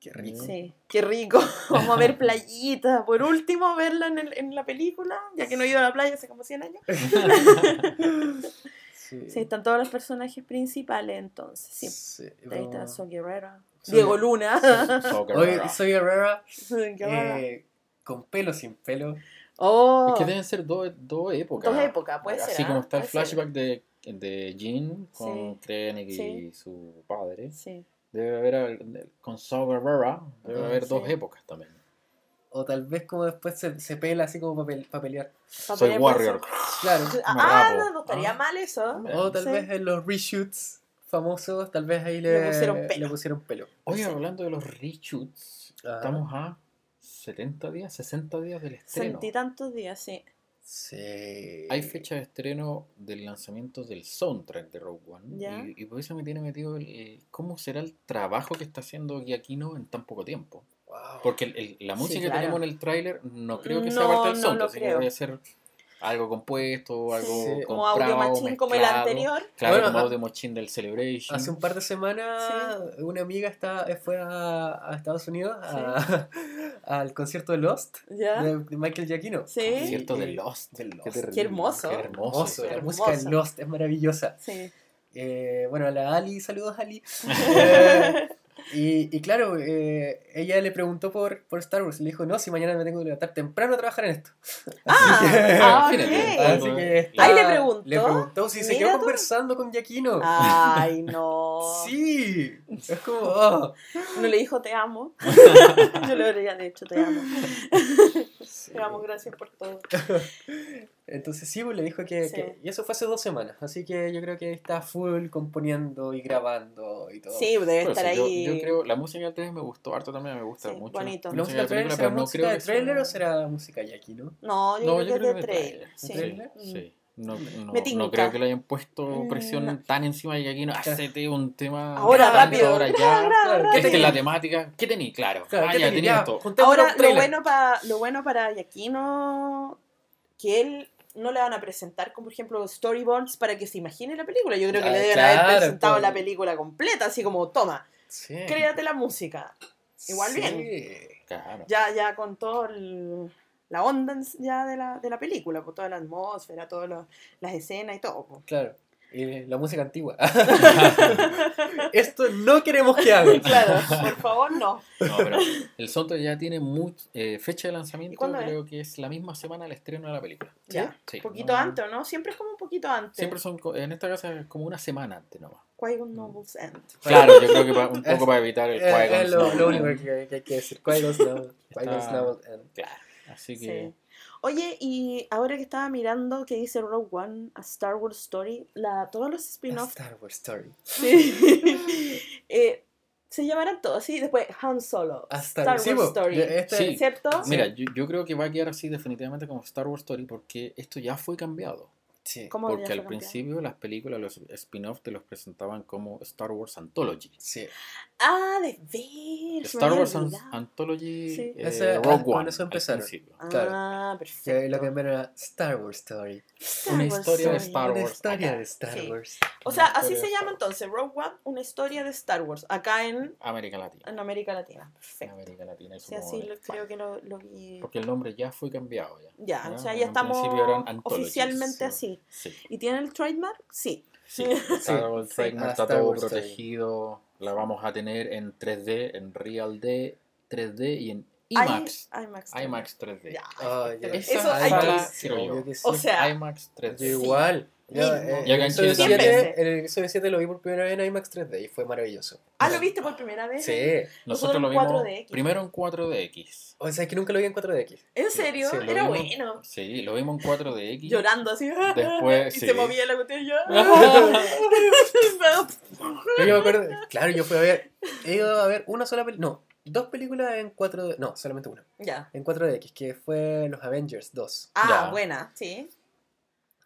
Qué rico. Sí, qué rico. Vamos a ver playita. Por último, verla en, el- en la película, ya que no he ido a la playa hace como 100 años. Sí. Sí, están todos los personajes principales entonces. Sí. Sí, Ahí está vamos- So Guerrera. Soy- Diego Luna. So Oye, Guerrera. soy Herrera Soy Guerrera. eh, con pelo sin pelo. oh, Es que deben ser dos, dos épocas. Dos épocas, puede Así ser, como ¿ah? está el ser. flashback de, de Jean con Sí. Krennic y su padre. sí. Debe haber con Saw Gerrera, debe Ah, haber sí. dos épocas también. O tal vez como después se, se pela así como para pelear. Pa' Soy pelear Warrior. Claro. Me Ah, rapo. no, no estaría Ah. mal eso. O tal Sí. vez en los reshoots famosos, tal vez ahí le, Le pusieron pelo. le pusieron pelo. Oye, Sí. hablando de los reshoots, estamos a 70 días, 60 días del estreno. tantos días, sí. Sí. Hay fecha de estreno del lanzamiento del soundtrack de Rogue One. Ya. Y, y por eso me tiene metido el, el- cómo será el trabajo que está haciendo Giacchino en tan poco tiempo. Wow. Porque el- el- la Sí, música claro. que tenemos en el tráiler no creo que sea parte del no soundtrack, lo sino que debe ser algo compuesto, algo Sí, Sí. Como Audio comprado, Machine como el anterior. Claro, Bueno, como Audio Machine del Celebration. Hace un par de semanas una amiga está, fue a, a Estados Unidos a- al concierto de Lost ¿Ya? de, de Michael Giacchino. Sí. Concierto de Lost. de Lost. Qué, hermoso. Qué hermoso. Hermoso, la música de Lost es maravillosa. Sí. Eh, bueno, a la Ali, saludos Ali. Eh, y, y claro, eh, ella le preguntó por, por Star Wars y le dijo, no, si mañana me tengo que levantar temprano a trabajar en esto. Ah, Así que- ah. Así que está- Ahí le preguntó. Le preguntó si se quedó tú. conversando con Giacchino. Ay, no. Sí, es como, oh. No le dijo te amo. Yo le habría dicho te amo. Sí. Te amo, gracias por todo. Entonces sí, pues le dijo que, Sí. que- Y eso fue hace dos semanas. Así que yo creo que está full componiendo y grabando y todo. Sí, debe Por estar yo- ahí. Yo, creo, la música del 3 me gustó harto también, me gusta Sí, mucho. bonito. ¿La música música de del trailer será pero no música creo de que trailer sea- o será música Jackie, no? No, yo No, creo yo que creo es de que trailer. trailer. Sí. No, no, Me no creo que le hayan puesto Mm, presión no. tan encima y que aquí no hacete un tema Ahora, tanto, rápido. ahora ya. Claro, gra, ¿qué Esta es la temática. ¿Qué tení? Claro. Claro, ah, Ahora, lo bueno para lo bueno para Giacchino que él no le van a presentar, como por ejemplo, storyboards para que se imagine la película. Yo creo que Ah, le deben claro, haber presentado pues. la película completa, así como, toma, Sí. créate la música. Igual Sí. bien. Claro. Ya, ya con todo el- la onda ya de la, de la película, por toda la atmósfera, todas los- las escenas y todo. po. Claro. Y la música antigua. Esto no queremos que hagan. Claro, por favor, no. No, pero el soundtrack ya tiene much- eh, fecha de ¿Y lanzamiento. es? Creo que es la misma semana del estreno de la película. Ya, Sí, un poquito no- antes, ¿no? Siempre es como un poquito antes. Siempre son, co- en esta casa es como una semana antes nomás. Qui-Gon Nobles End. Claro, yo creo que pa- un Es- poco para evitar el Eh, Qui-Gon es lo, Snow. lo único que, que hay que decir. Está- Novel End. Claro, así que... Sí. Oye, y ahora que estaba mirando que dice Rogue One, a Star Wars Story, la, todos los spin-offs Star Wars Story. sí, eh, se llamarán todos, ¿sí? Después Han Solo, Star, Wars. Story, este- Sí. ¿cierto? Mira, yo, yo creo que va a quedar así definitivamente como Star Wars Story porque esto ya fue cambiado. Sí. ¿Cómo ya Porque al principio las películas, los spin-offs te los presentaban como Star Wars Anthology. Sí. Ah, de ver, Star Wars An-. Anthology Sí. eh, Ese- ah, Rogue con One. eso empezaron. claro. Ah, Que perfecto. lo que era Star Wars Story. Star una Wars historia de. Star Una Wars historia acá. de Star Sí. Wars. O sea, así se llama entonces, Rogue One, una historia de Star Wars, acá en, América Latina. en América Latina. En Sí, así lo- creo que lo, lo vi. Porque el nombre ya fue cambiado ya. Ya, o sea, En ya un estamos oficialmente sí. así. Sí. ¿Y tiene el trademark? Sí. Sí, Star Wars Sí. Trademark Ah, está Star todo protegido. La vamos a tener en 3D, en Real D, 3D y en IMAX. IMAX. IMAX 3D. Ya. Ah, ya. Esa Eso hay que- yo. sí. O sea, IMAX 3D. Yo igual. Yo, eh, el episodio también. 7 el episodio 7 lo vi por primera vez en IMAX 3D y fue maravilloso. Ah, ¿lo viste por primera vez? Sí. Nosotros Nosotros lo vimos 4DX. primero en 4DX. O sea, es que nunca lo vi en 4DX. ¿En serio? Sí, Era vimos. bueno. Sí, lo vimos en 4DX. Llorando así. Después, y sí. se movía la botella. Pero yo me acuerdo, claro, yo fui a ver, he ido a ver una sola película, no, dos películas en 4D, no, solamente una, ya. en 4DX, que fue Los Avengers 2. Ah, Ya. buena, sí.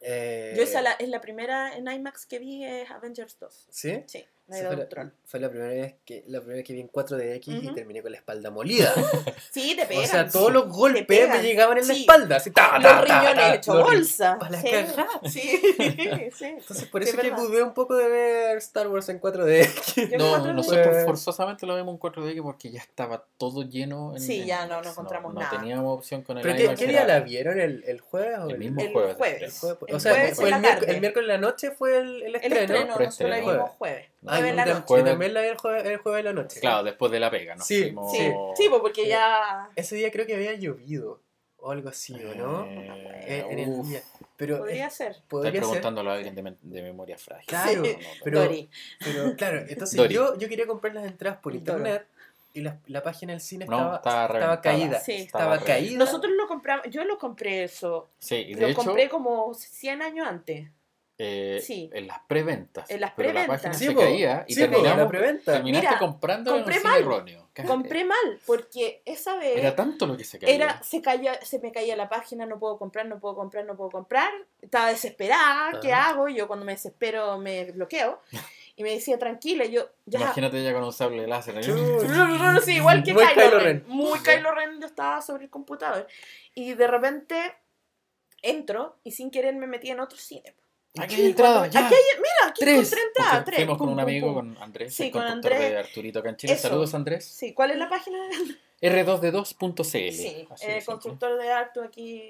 Eh, Yo esa la- es la primera en IMAX que vi es Avengers 2. ¿Sí? Sí, fue, la, fue la primera vez que la primera vez que vi en 4DX y Ujú. terminé con la espalda molida. Sí, te pegan. o sea, todos sí. los golpes me llegaban en la Sí. espalda, así, ta, Los ta, ta, riñones ta, hechos los ri- bolsa. pa' la sí. cagada. Sí, sí. Entonces por Sí, eso que verdad. dudé un poco de ver Star Wars en 4DX. Yo en No, 4D. nosotros forzosamente lo vimos en 4DX porque ya estaba todo lleno. En, Sí, ya no, no encontramos no, nada. teníamos opción con el ¿Pero qué, qué día la vieron? ¿El, el jueves o El el, mismo El jueves. jueves. estreno. jueves? El O sea, el, la el miércoles en la noche fue el, el El estreno. estreno, nosotros la vimos jueves. No, Jueves en la noche. y también la vi el jueves, el jueves en la noche. Claro, después de la pega, nos Sí, fuimos... Sí, sí, pues porque ya Ese día creo que había llovido o algo así, ¿o no? Eh, Eh, en el día. Pero podría eh, ser. podría ser. preguntándolo a alguien de, de memoria frágil. Claro, No, no, pero- Dori. Pero claro, entonces Dori. yo, yo quería comprar las entradas por internet y la, la página del cine No, estaba, estaba estaba reventada. caída. Sí. Estaba reventada. caída. Nosotros lo compramos, yo lo compré eso. Sí, y de Lo hecho, compré como 100 años antes. Eh, sí. en las preventas. En las pero la preventas. página Sí, se po. caía y Sí, terminamos, la preventa. terminaste Mira, comprando en un compré cine mal. erróneo. Compré mal, porque esa vez Era tanto lo que se caía. era, se caía, se me caía la página, no puedo comprar, no puedo comprar, no puedo comprar. Estaba desesperada, ¿qué Ajá. hago? Yo cuando me desespero me bloqueo. Y me decía, tranquila, yo, ya. Imagínate ya con un sable láser. ¿eh? Sí, igual que Muy Kylo, Kylo Ren. Ren. Muy Kylo Ren, yo estaba sobre el computador. Y de repente entro y sin querer me metí en otro cine. Aquí hay entrada, ya. Aquí hay, mira, aquí Tres. encontré entrada, tres. Fuimos con Pum, un pum, amigo, pum. con Andrés, Sí, el con conductor Andrés. de Arturito. Eso. Saludos, Andrés. Sí, ¿cuál es la página? R2D2.cl. Sí, de simple. constructor de Arto aquí,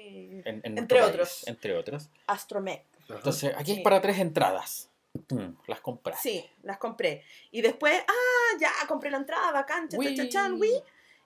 En- en entre nuestro otros. país, entre otros. Astromech. Ajá. Entonces, aquí Sí. es para tres entradas. Pum, las compras. Sí, las compré. Y después, ah, ya, compré la entrada, bacán, cha, cha, chan.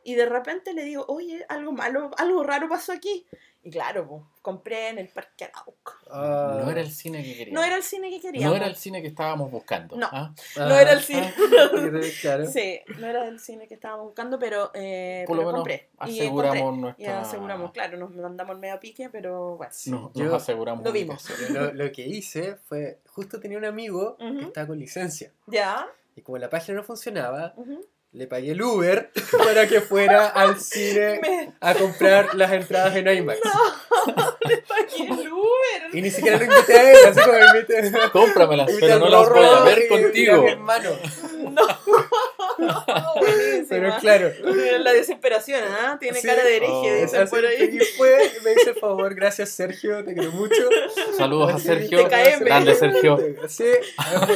Y de repente le digo, oye, algo malo, algo raro pasó aquí. Y claro, pues, compré en el Parque Arauco. Ah. No era el cine que queríamos. No era el cine que queríamos. No era el cine que estábamos buscando. No. ¿ah? No era el Ah, cine. claro. Sí, no era el cine que estábamos buscando, pero, eh, Por pero lo menos compré. Y aseguramos encontré. nuestra. Y aseguramos, claro, nos mandamos el medio pique, pero bueno. No, Yo- nos aseguramos. lo vimos. Lo, lo que hice fue, justo tenía un amigo que estaba con licencia. Ya. Y como la página no funcionaba. Le pagué el Uber para que fuera al cine Me a comprar las entradas en IMAX. pagué el Uber. Y ni siquiera lo invité a él, así como invité, Cómpramelas, invité pero no las voy a ver y- y a contigo. mi hermano. No. Buenísima. Pero claro. La desesperación, ¿ah? Tiene Sí. cara de hereje, Oh. dicen por ahí. que fue, me hizo el favor, gracias Sergio, te quiero mucho. Saludos a Sergio. Grande Sergio. Sí, Claro.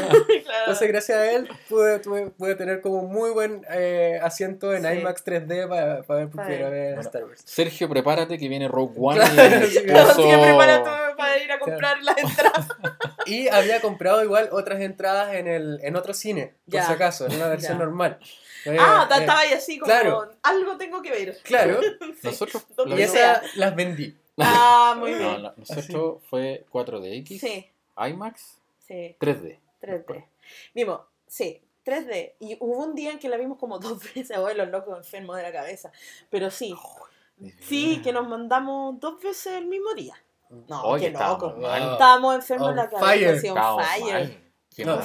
entonces gracias a él pude, tuve- pude tener como muy buen eh, asiento en Sí. IMAX 3D para, para ver por Para primera ver. vez Bueno. Star Wars. Sergio, prepárate que viene Rogue One. Claro, y mi sí, tu- para ir a comprar las entradas. Y había comprado igual otras entradas en el en otro cine, por Ya. si acaso, en una versión Ya. normal. Ah, Eh, estaba ahí así como claro. algo tengo que ver. Claro, Sí. Nosotros y esas las vendí. Ah, muy No, bien. no, nosotros fue 4DX, Sí, IMAX, sí, 3D. 3D. Vimos, sí, 3D. Y hubo un día en que la vimos como dos veces, hoy los locos enfermos de la cabeza. Pero sí, sí, que nos mandamos dos veces el mismo día. No, Oye, qué estábamos loco. Estábamos enfermos de la cabeza, fire. sí, on fire. mal. Qué No.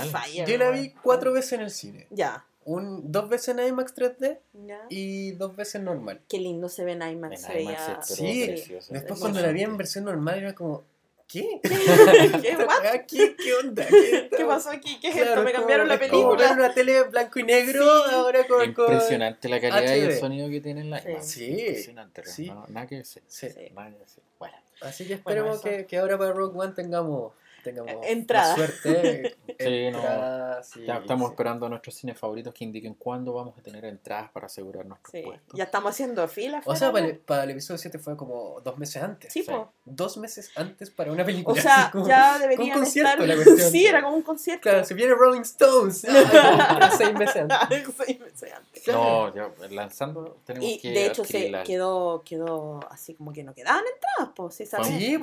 Yo la vi cuatro veces en el cine. Ya, Un, dos veces en IMAX 3D ya. y dos veces normal. Qué lindo se ve en IMAX. En IMAX Sí, precioso. Después cuando la vi en versión normal era como, ¿qué? ¿Qué, what? ¿Qué, qué onda? ¿Qué, ¿Qué pasó aquí? ¿Qué es Claro, esto? Me cambiaron como- la película. una tele blanco y negro Sí. ahora con, con- Impresionante la calidad y el sonido que tiene la Sí. IMAX. Sí, Impresionante. sí. No, nada que decir. Sí. Sí. Nada que decir. Bueno. Así que esperemos que, que ahora para Rogue One tengamos, tengamos entrada. suerte. Sí, no. entradas, sí, Ya estamos sí. esperando a nuestros cines favoritos que indiquen cuándo vamos a tener entradas para asegurar nuestros Sí, puestos. ya estamos haciendo fila. O sea, para el, para el episodio 7 fue como dos meses antes. Sí, po. Dos meses antes para una película. O sea, como- ya deberían estar. la cuestión. sí, era como un concierto. Claro, si viene Rolling Stones, ah, seis meses antes. Seis meses antes. No, ya lanzando tenemos Y que de hecho se quedó, quedó así como que no quedaban entradas, pues, sí,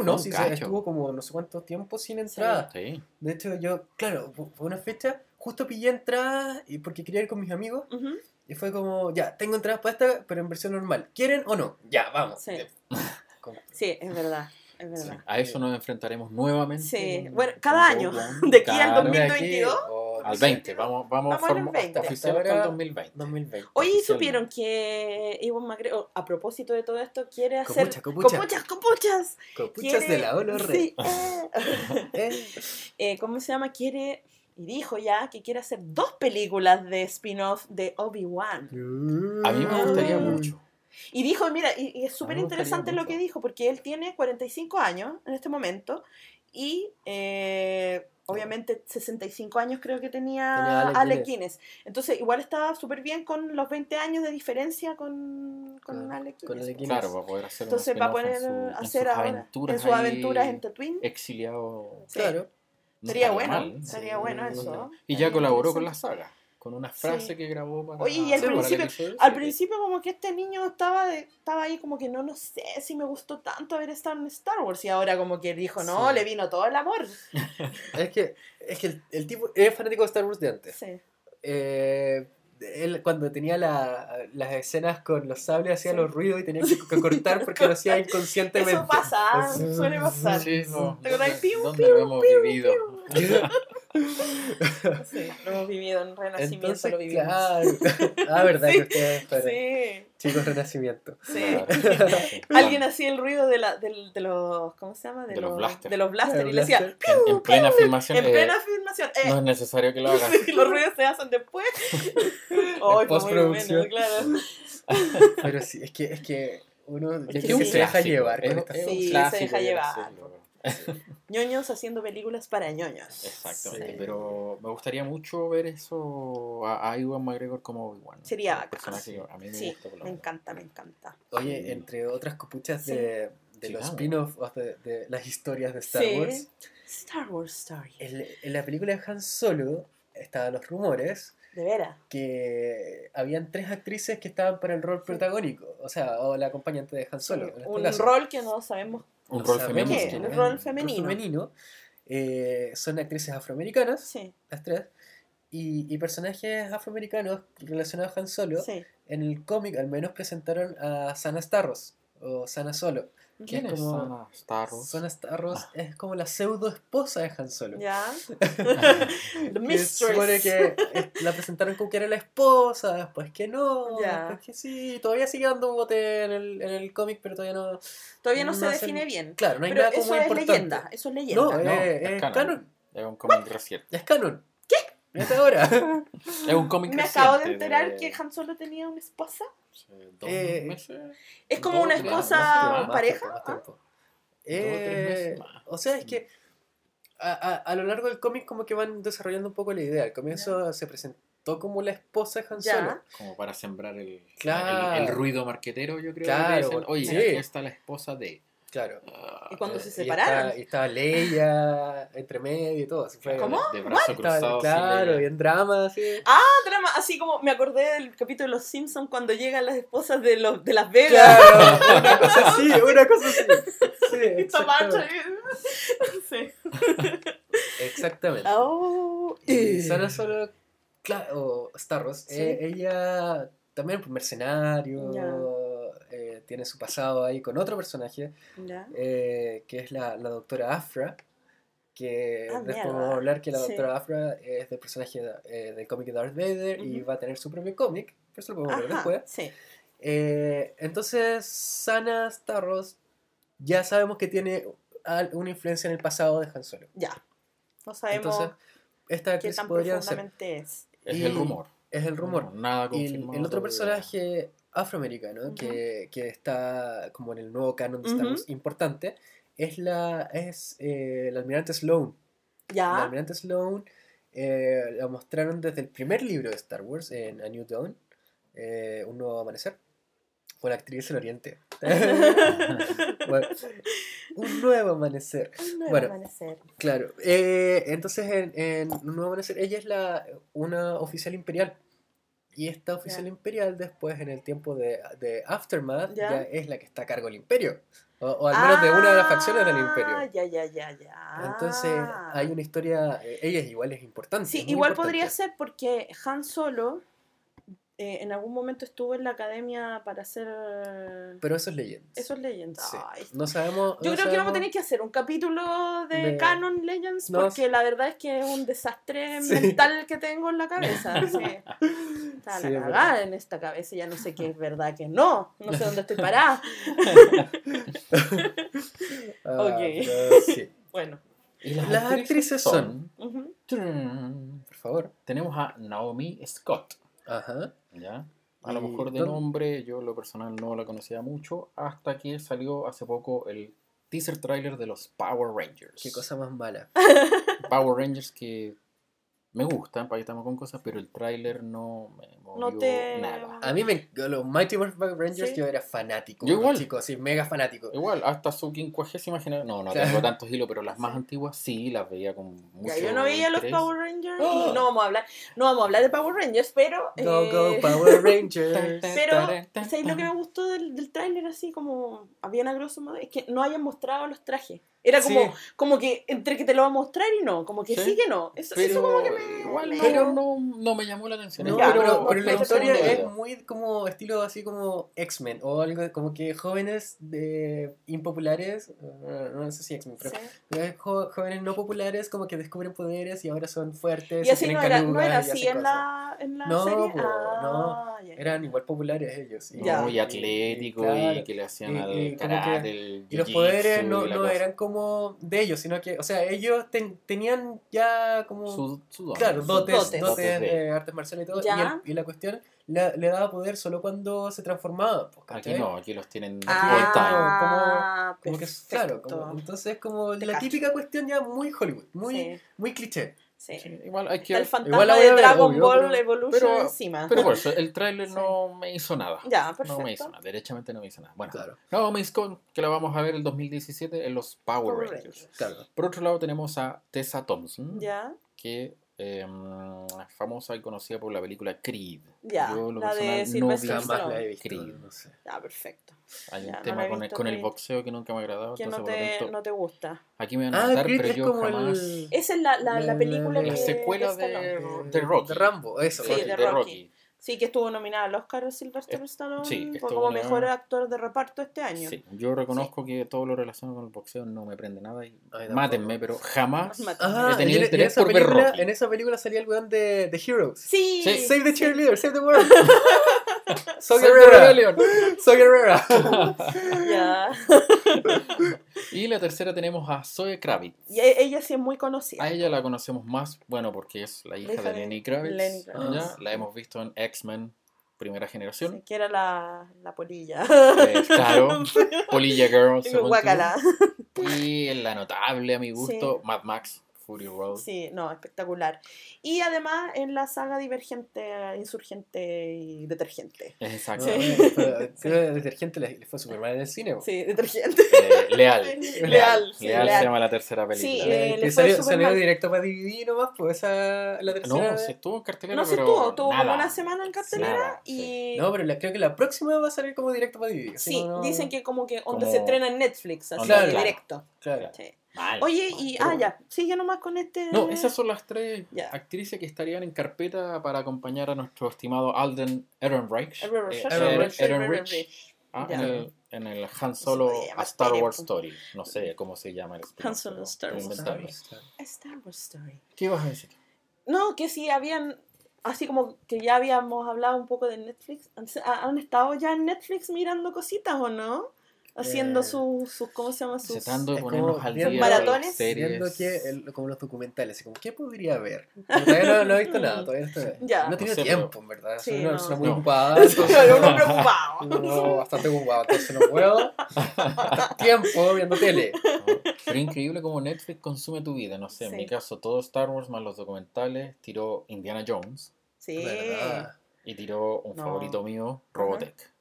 no, sí, se- estuvo como no sé cuánto tiempo sin entrada. Sí. De hecho, yo, claro, fu- fue una fecha, justo pillé entradas y porque quería ir con mis amigos. Ujú. Y fue como, ya, tengo entradas para esta, pero en versión normal. ¿Quieren o no? Ya, vamos. Sí. Sí, es verdad, es Sí, verdad. A eso nos enfrentaremos nuevamente. Sí, bueno, cada año, de aquí al Claro, 2022. o Al no sé, 20, vamos, vamos, Vamos en el forma- 20. oficial Hasta hasta el ahora- 2020. 2020. Oye, ¿y oficialmente. supieron que Iwan McGregor, a propósito de todo esto, quiere hacer... Copucha, copucha. Copuchas, copuchas. Copuchas Quiere- de la Olo Rey. Sí, eh. Eh, ¿Cómo se llama? Quiere... Y dijo ya que quiere hacer dos películas de spin-off de Obi-Wan. A mí me gustaría mucho. Y dijo, mira, y, y es súper interesante lo que dijo, porque él tiene 45 años en este momento y eh, obviamente 65 años creo que tenía, Tenía Alec Alec, Guinness. Guinness. Entonces igual estaba súper bien con los 20 años de diferencia con, con Con- Alec con Guinness. Alec Guinness. Claro, va a poder hacer Entonces va a poder en su- en hacer sus ahora aventuras en sus aventuras en Tatooine. exiliado. Sí. Claro. No Sería bueno, mal. sería Sí, bueno no, eso. no. Y ya colaboró con la saga, con una Sí. frase que grabó para, Oye, y al para principio- episodio Al principio como que este niño estaba de- estaba ahí como que no, no sé si me gustó tanto haber estado en Star Wars y ahora como que dijo, no, Sí. le vino todo el amor. Es que, es que el, el tipo es fanático de Star Wars de antes. Sí. Eh, él cuando tenía la- las escenas con los sables hacía Sí. los ruidos y tenía que, que cortar porque lo hacía inconscientemente. Eso pasa, suele pasar. Sí, no, ¿Te? ¿dónde- Piu, dónde piu, lo hemos piu, vivido? Sí, lo hemos vivido en Renacimiento, Entonces, lo vivimos. claro. Ah, verdad Sí, que ustedes fueron Sí, chicos Renacimiento. sí. Claro. Alguien hacía el ruido de, la, del- de los, ¿cómo se llama? De los blasters. De los blasters y le decía. En, en plena filmación. en eh, plena filmación, eh, no es necesario que lo hagas. sí, los ruidos se hacen después. Muy postproducción. bueno, claro. Pero sí, es que, es que uno Es que que se deja llevar es- un Sí, se deja de llevar. ñoños haciendo películas para ñoños. Exactamente, Sí. pero me gustaría mucho ver eso a, a Iwan McGregor como Obi-Wan. Sería bacán. a mí me Sí, gusta me encanta, me encanta. Oye, entre otras copuchas Sí. de, de Sí, los spin-offs de, de las historias de Star Sí. Wars, Star Wars Story. en, en la película de Han Solo estaban los rumores De veras. que habían tres actrices que estaban para el rol protagónico, o sea, o la acompañante de Han Solo. este un caso. rol que no sabemos Un rol femenino. Un rol femenino. femenino. Eh, son actrices afroamericanas, Sí, las tres, y, y personajes afroamericanos relacionados a Han Solo. sí. En el cómic al menos presentaron a Sana Starros, o Sana Solo. ¿Quién es es como- Sana Starros? Sana Starros es como la pseudo esposa de Han Solo. Ya. The Que se supone que la presentaron como que era la esposa, después que no, Ya. después que sí, todavía sigue dando un bote en el, en el cómic, pero todavía no... Todavía no, se hacen- define bien. Claro, no hay Pero nada como eso es importante. leyenda. Eso es leyenda. No, No, eh, es es canon. canon. Es un cómic reciente. Es canon. ¿Qué? Hasta ahora. Es un cómic Me reciente. acabo de enterar que Han Solo tenía una esposa. Dos Eh, meses. Es como Dos, una esposa más tiempo, Más pareja. tiempo, más tiempo. Dos o tres meses Eh, más. o sea, es que a, a- a lo largo del cómic como que van desarrollando un poco la idea. Al comienzo se presentó como la esposa de Han. Solo. Como para sembrar el, Claro. el, el ruido marquetero, yo creo. Claro, que dicen, Oye, sí. aquí está la esposa de. Claro. ¿Y cuando Eh, se y separaron? estaba- Y estaba Leia entre medio y todo. así fue- ¿Cómo? De, brazo Estaba- cruzado. claro, Leia. y en drama, así. Ah, drama. Así como me acordé del capítulo de Los Simpsons cuando llegan las esposas de, los, de Las Vegas. Claro, una cosa así, una cosa así. Sí, Y está Marcha exactamente. Sí. Exactamente. Oh. Y Sana Solo, claro, o Starros, Sí. eh, ella también es mercenario, Ya. Eh, tiene su pasado ahí con otro personaje, Ya. eh, que es la, la doctora Afra, que Ah, después mierda. vamos a hablar que la Sí. doctora Afra es del personaje eh, del cómic de Darth Vader y Ujú. va a tener su propio cómic, pero eso lo podemos ver Ajá, después. sí. Eh, entonces, Sana Starros ya sabemos que tiene una influencia en el pasado de Han Solo. Ya. No sabemos Entonces, esta qué actriz tan podría ser. es. Es y- el rumor. Es el rumor. No, nada Y el, confirmado. el otro personaje afroamericano Ujú. que, que está como en el nuevo canon de Star. Wars importante es la es eh, el almirante Sloan. El Ya. almirante Sloan eh, la mostraron desde el primer libro de Star Wars en A New Dawn, eh, Un Nuevo Amanecer. Fue la actriz del Oriente. Bueno, un nuevo amanecer. Un nuevo Bueno. amanecer. Claro. eh, entonces en, en Un Nuevo Amanecer, ella es la, una oficial imperial. Y esta oficial imperial después, en el tiempo de, de Aftermath, Ya. ya. es la que está a cargo del imperio. O, o al menos de una de las facciones del Ah, imperio. Ya, ya, ya, ya. Entonces hay una historia, eh, ella es igual es importante. Sí, igual importante. podría ser porque Han Solo eh, en algún momento estuvo en la academia para hacer. Pero eso es leyenda. Eso es Legends. Sí. Ay. No sabemos. Yo no creo que vamos a tener que hacer un capítulo de, De- Canon Legends No, porque la verdad es que es un desastre Sí. mental que tengo en la cabeza. Sí. Está la es cagada en esta cabeza, ya no sé qué es verdad, qué no. No sé dónde estoy parada. Ah, Ok. Bueno. Y las, Las actrices, actrices son. Por favor. Tenemos a Naomi Scott. Ajá. ¿ya? A lo mejor de nombre, yo en lo personal no la conocía mucho, hasta que salió hace poco el teaser trailer de los Power Rangers. Qué cosa más mala. Power Rangers que me gustan, para que estamos con cosas, pero el trailer no me movió te- nada. A mí me. Los Mighty Morphin Power Rangers Sí. yo era fanático. Yo igual. Chicos, sí, mega fanático. Igual, hasta su quincuagésima generación, no, no Claro. tengo tantos hilos, pero las más Sí. antiguas sí las veía con mucho Ya, yo no veía los. Power Rangers ¡Oh! y no vamos a hablar, no vamos a hablar de Power Rangers, pero Go, go, eh, Power Rangers. Pero, ¿sabéis lo que me gustó del, del tráiler así como habían a grosso modo? Es que no hayan mostrado los trajes. Era como, Sí. como que entre que te lo va a mostrar y no, como que sí, Sí. que no. Eso, Pero eso como que me... igual me- no, Pero- no, no me llamó la atención. No, Ya, pero, no, pero la no, historia no, no, es no. muy como estilo así como X-Men o algo como que jóvenes de impopulares, no sé si X-Men, pero Sí. eh, jóvenes no populares como que descubren poderes y ahora son fuertes, Y así no era, no era así en la, en la No, serie. po, Ah. Eran igual populares ellos. y-. Muy y- atlético y, que le hacían Y- al y el Y los poderes no, no eran como de ellos, sino que, o sea, ellos ten- tenían ya como... su, su don, Claro, dotes, dotes. dotes, de- de artes marciales y todo. Y, Ya. el- y la cuestión le, le daba poder solo cuando se transformaba. pues, Aquí no, aquí los tienen Ah, Como que, claro, perfecto. como- entonces como Te la cacho. típica cuestión ya muy Hollywood, muy, Sí, muy cliché. Sí. Sí, igual hay que Está el fantasma igual la voy de a ver, Dragon obvio, Ball pero- Evolution pero- encima. Pero por eso, el tráiler Sí. no me hizo nada. ya, No perfecto. me hizo nada, derechamente no me hizo nada. Bueno, Claro, no, Miss Scott, que la vamos a ver el 2017 en los Power, Power Rangers. Rangers. claro. Por otro lado tenemos a Tessa Thompson, Ya. que eh, famosa y conocida por la película Creed. Ya, Yo, lo la de no la he visto, Creed. no sé. Ya, perfecto. Hay Ya, un no tema con, el, con el boxeo que nunca me ha agradado. Que entonces, no te, tanto, no te gusta. aquí me van a Ah, matar, Creed pero es yo jamás... el... Esa es la, la, la La- película la que... La secuela que Stallone. de, de Rocky. De Rambo, eso. Sí, Rocky, de de Rocky. Sí, que estuvo nominada al Oscar Sylvester Eh, Stallone sí, como nominado. mejor actor de reparto este año. Sí, yo reconozco que todo lo relacionado con el boxeo no me prende nada y Ay, mátenme, pero jamás Mátenme. Ah, he tenido y en- esa ver película- Rocky. En esa película salía el weón de, de Heroes. Sí, Sí. Save the cheerleader, save the world. Soy Guerrera. Rebellion. Soy Guerrera. Ya. Y la tercera tenemos a Zoe Kravitz. Y e- ella sí es muy conocida. A ella la conocemos más, bueno, porque es la hija hija de de Lenny Kravitz. Lenny Kravitz. ¿ya? La hemos visto en X-Men, primera generación. Sí, que era la, la polilla. Eh, claro, Polilla Girl. Guacala. Y la notable, a mi gusto, Mad Max, Fury Road. Sí, no, espectacular. Y además en la saga Divergente, Insurgente y Detergente. Exacto. Sí. Creo que Detergente le, le fue super mal en el cine. Sí, Detergente. Eh, Leal. Leal, Leal. sí, Leal Leal. se llama la tercera película. Sí, Eh, eh, le fue salió, salió mal. directo para DVD nomás, pues esa la tercera. No, se estuvo en cartelera, No se pero estuvo, tuvo como una semana en cartelera Nada, y... No, pero la- creo que la próxima va a salir como directo para DVD. Sí, no- dicen que como que donde Como- se estrena en Netflix, así Claro. directo. Claro. Sí. Mal, Oye, mal, y pero ah, ya, sigue nomás con este. No, esas son las tres Ya. actrices que estarían en carpeta para acompañar a nuestro estimado Alden Ehrenreich. Ehrenreich, eh, ah, en, el, en el Han Solo A Star Wars. Story. No sé cómo se llama el Han Solo Star Wars. A Star Wars Story. ¿Qué vas a decir? No, que sí habían. Así como que ya habíamos hablado un poco de Netflix. ¿Han- ¿Han estado ya en Netflix mirando cositas o no? Haciendo Eh, sus. sus ¿Cómo se llama? Sus. Tratando de ponernos como al día maratones. Viendo que, el- como los documentales, como, ¿qué podría haber? Pero Todavía no, no he visto nada, todavía no, estoy- Ya. no he tenido No sé, pero- tiempo, en verdad. Soy Sí, una no. persona muy No. ocupada. Entonces- uno preocupado. No, bastante ocupado, entonces no puedo gastar tiempo viendo tele. Pero increíble como Netflix consume tu vida. No sé, en Sí. mi caso, todo Star Wars más los documentales. Tiró Indiana Jones Sí. ¿Verdad? y tiró un No. favorito mío, Robotech.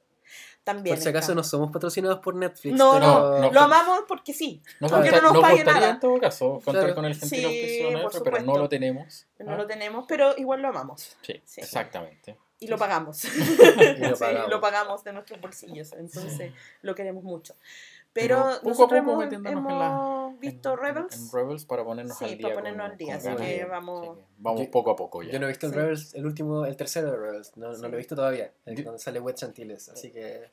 También. Por si acaso no somos patrocinados por Netflix. No, pero- no, no. lo amamos porque sí. Nos, Aunque no nos pague nada. en todo caso contar Claro. con el gentil Sí, nuestro, pero no lo tenemos. No ¿ah? lo tenemos, pero igual lo amamos. Sí, Sí. exactamente. Y lo pagamos. Y lo Sí, pagamos. lo pagamos de nuestros bolsillos. Entonces lo queremos mucho. Pero, Pero poco a poco hemos, metiéndonos en la- hemos visto En- Rebels. En, Rebels para ponernos Sí, al día. para ponernos con- al día, así ganas. que Así vamos- que vamos Yo- poco a poco ya. Yo no he visto el Sí. Rebels, el último, el tercero de Rebels, no, no Sí. lo he visto todavía, el Yo- donde sale Wet Chantiles, así que...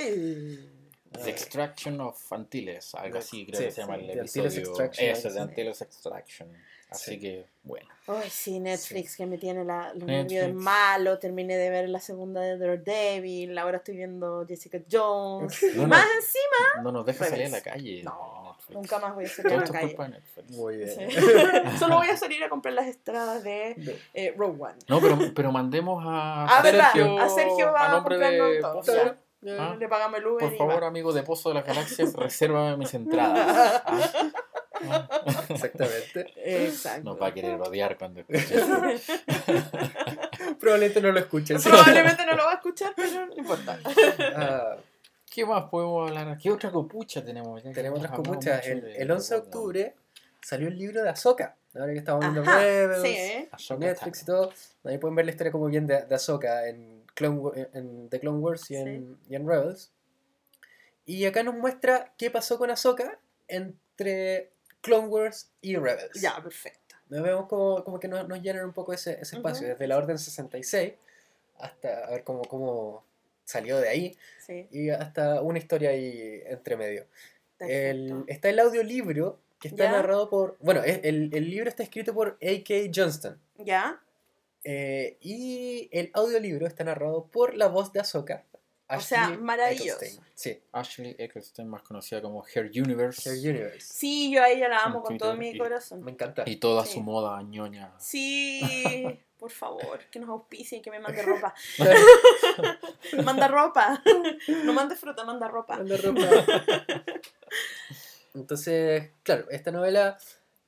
The Extraction of Antilles, algo así creo Sí, que se llama sí, el episodio. Extraction, Eso, algo de. Antilles Extraction. Así Sí. que, bueno. Ay, sí, Netflix, que me tiene la, los Netflix. nervios de malo. Terminé de ver la segunda de Daredevil. Ahora estoy viendo Jessica Jones. No, y no. más encima, No nos deja salir a la calle. No, Netflix. nunca más voy a salir a la calle. culpa de Netflix. Muy bien. Sí. Solo voy a salir a comprar las entradas de eh, Rogue One. No, pero, pero mandemos a, Ah, verdad, Sergio, a Sergio va a a comprarnos de todo. Ah, Le pagamos el Uber Por favor, amigo de Pozo de las Galaxias, resérvame mis entradas. Ah, Exactamente. Exacto. Nos va a querer odiar cuando escuche. Probablemente no lo escuchen. sí. Probablemente no lo va a escuchar, pero no importa. Ah, ¿Qué más podemos hablar? ¿Qué otra copucha tenemos? Ya tenemos otras copuchas. El, el 11 de octubre salió el libro de Ahsoka. Ahora que estamos viendo Rebels, sí, ¿eh? Netflix y todo. Ahí pueden ver la historia como bien de, de Ahsoka en, Clone en The Clone Wars y en, y en Rebels. Y acá nos muestra qué pasó con Ahsoka entre Clone Wars y Rebels. Ya, perfecto. Nos vemos como, como que nos, nos llenan un poco ese, ese espacio, desde la Orden 66 hasta a ver cómo, cómo salió de ahí Sí, y hasta una historia ahí entre medio. El, está el audiolibro que está ¿Ya? narrado por. Bueno, el libro está escrito por A.K. Johnston. ¿Ya? eh, y el audiolibro está narrado por la voz de Ahsoka. O sea, maravilloso. Eccleston. Sí, Ashley Eccleston, más conocida como Her Universe. Her Universe. Sí, yo a ella la amo En con todo mi y- corazón. Me encanta. Y toda Sí. su moda ñoña. Sí, por favor, que nos auspicien, que me mande ropa. Manda ropa. No mandes fruta, manda ropa. Manda ropa. Entonces, claro, esta novela,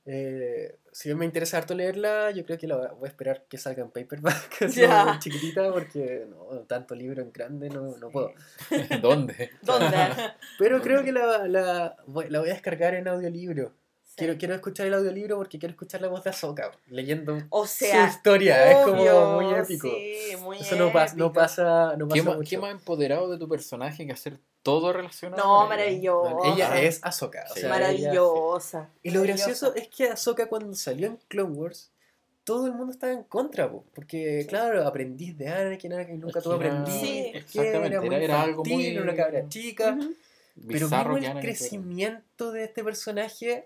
eh, si bien me interesa harto leerla, yo creo que la voy a esperar que salga en paperback, como chiquitita, porque no, tanto libro en grande no, no puedo. ¿Dónde? ¿Dónde? Pero creo que la, la, voy, la voy a descargar en audiolibro. Quiero, quiero escuchar el audiolibro porque quiero escuchar la voz de Ahsoka leyendo O sea, su historia. es como muy épico. Sí, muy Eso no, pasa no épico. pasa, no ¿Qué, pasa más, mucho. qué más empoderado de tu personaje que hacer todo relacionado? No, con ella? maravilloso. Ella es o ella- Maravillosa. Y lo maravillosa. gracioso es que Ahsoka cuando salió en Clone Wars, todo el mundo estaba en contra, po, porque claro, aprendiz de Anakin, Anakin nunca tuvo aprendiz, Sí. Exactamente, era, muy era, era algo infantil, muy era una cabra chica, pero que el crecimiento de este personaje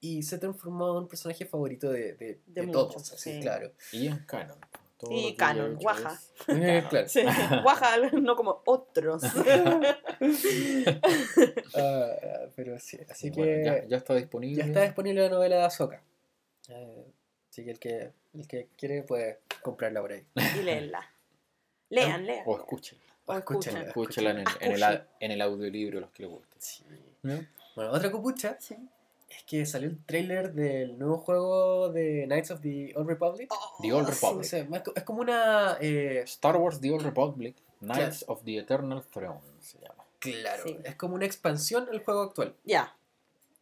y se ha transformado en un personaje favorito de, de, De de muchos, todos, así, sí. claro. Y en canon. Todo Y canon, guaja. es- Eh, claro. Sí, guaja, no como otros. Ah, pero sí, así Bueno, que ya, ya está disponible. ya está disponible la novela de Ahsoka. Eh, así que el que, el que quiere puede comprarla por ahí. y léenla. Lean, lean. O escuchen. O escúchenla. escuchen. Escúchenla en el, en, el, Escuchen. en el audiolibro, los que les gusten. Sí. Bueno, otra copucha Sí. Es que salió el trailer del nuevo juego de Knights of the Old Republic. The Old Oh, sí. Republic. O sea, es como una... eh, Star Wars The Old Republic, Knights of the Eternal Throne se llama. claro, Sí. es como una expansión al juego actual. Ya.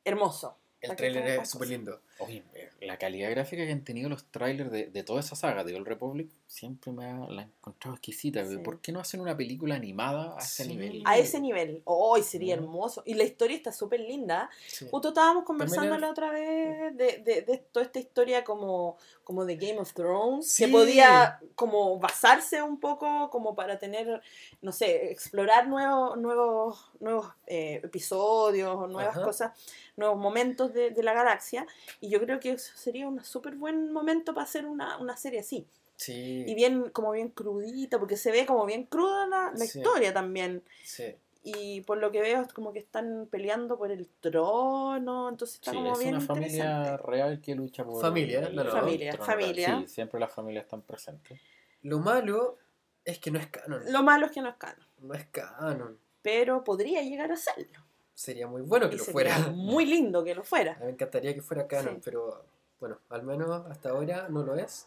Hermoso. El trailer es súper lindo. Oye, la calidad gráfica que han tenido los trailers de, de toda esa saga de Old Republic siempre me ha, la he encontrado exquisita. Sí. ¿Por qué no hacen una película animada a ese Sí. nivel? A ese nivel. Hoy sería Mm. hermoso. Y la historia está súper linda. Sí. Justo estábamos conversando es- la otra vez de, de, de toda esta historia como, como de Game of Thrones, que podía como basarse un poco como para tener, no sé, explorar nuevos, nuevos, nuevos eh, episodios o nuevas Ajá. cosas, nuevos momentos de, de la galaxia. Y yo creo que eso sería un súper buen momento para hacer una, una serie así. Sí, Y bien, como bien crudita, porque se ve como bien cruda la, la Sí. historia también. sí. Y por lo que veo es como que están peleando por el trono, entonces está Sí, como es bien una familia real que lucha por Familia, el- no, no. el Familia, trono familia. real. Sí, siempre las familias están presentes. Lo malo es que no es canon. Lo malo es que no es canon, No es canon. pero podría llegar a serlo. Sería muy bueno que Y lo sería fuera. muy lindo que lo fuera. Me encantaría que fuera canon, Sí. pero bueno, al menos hasta ahora no lo es.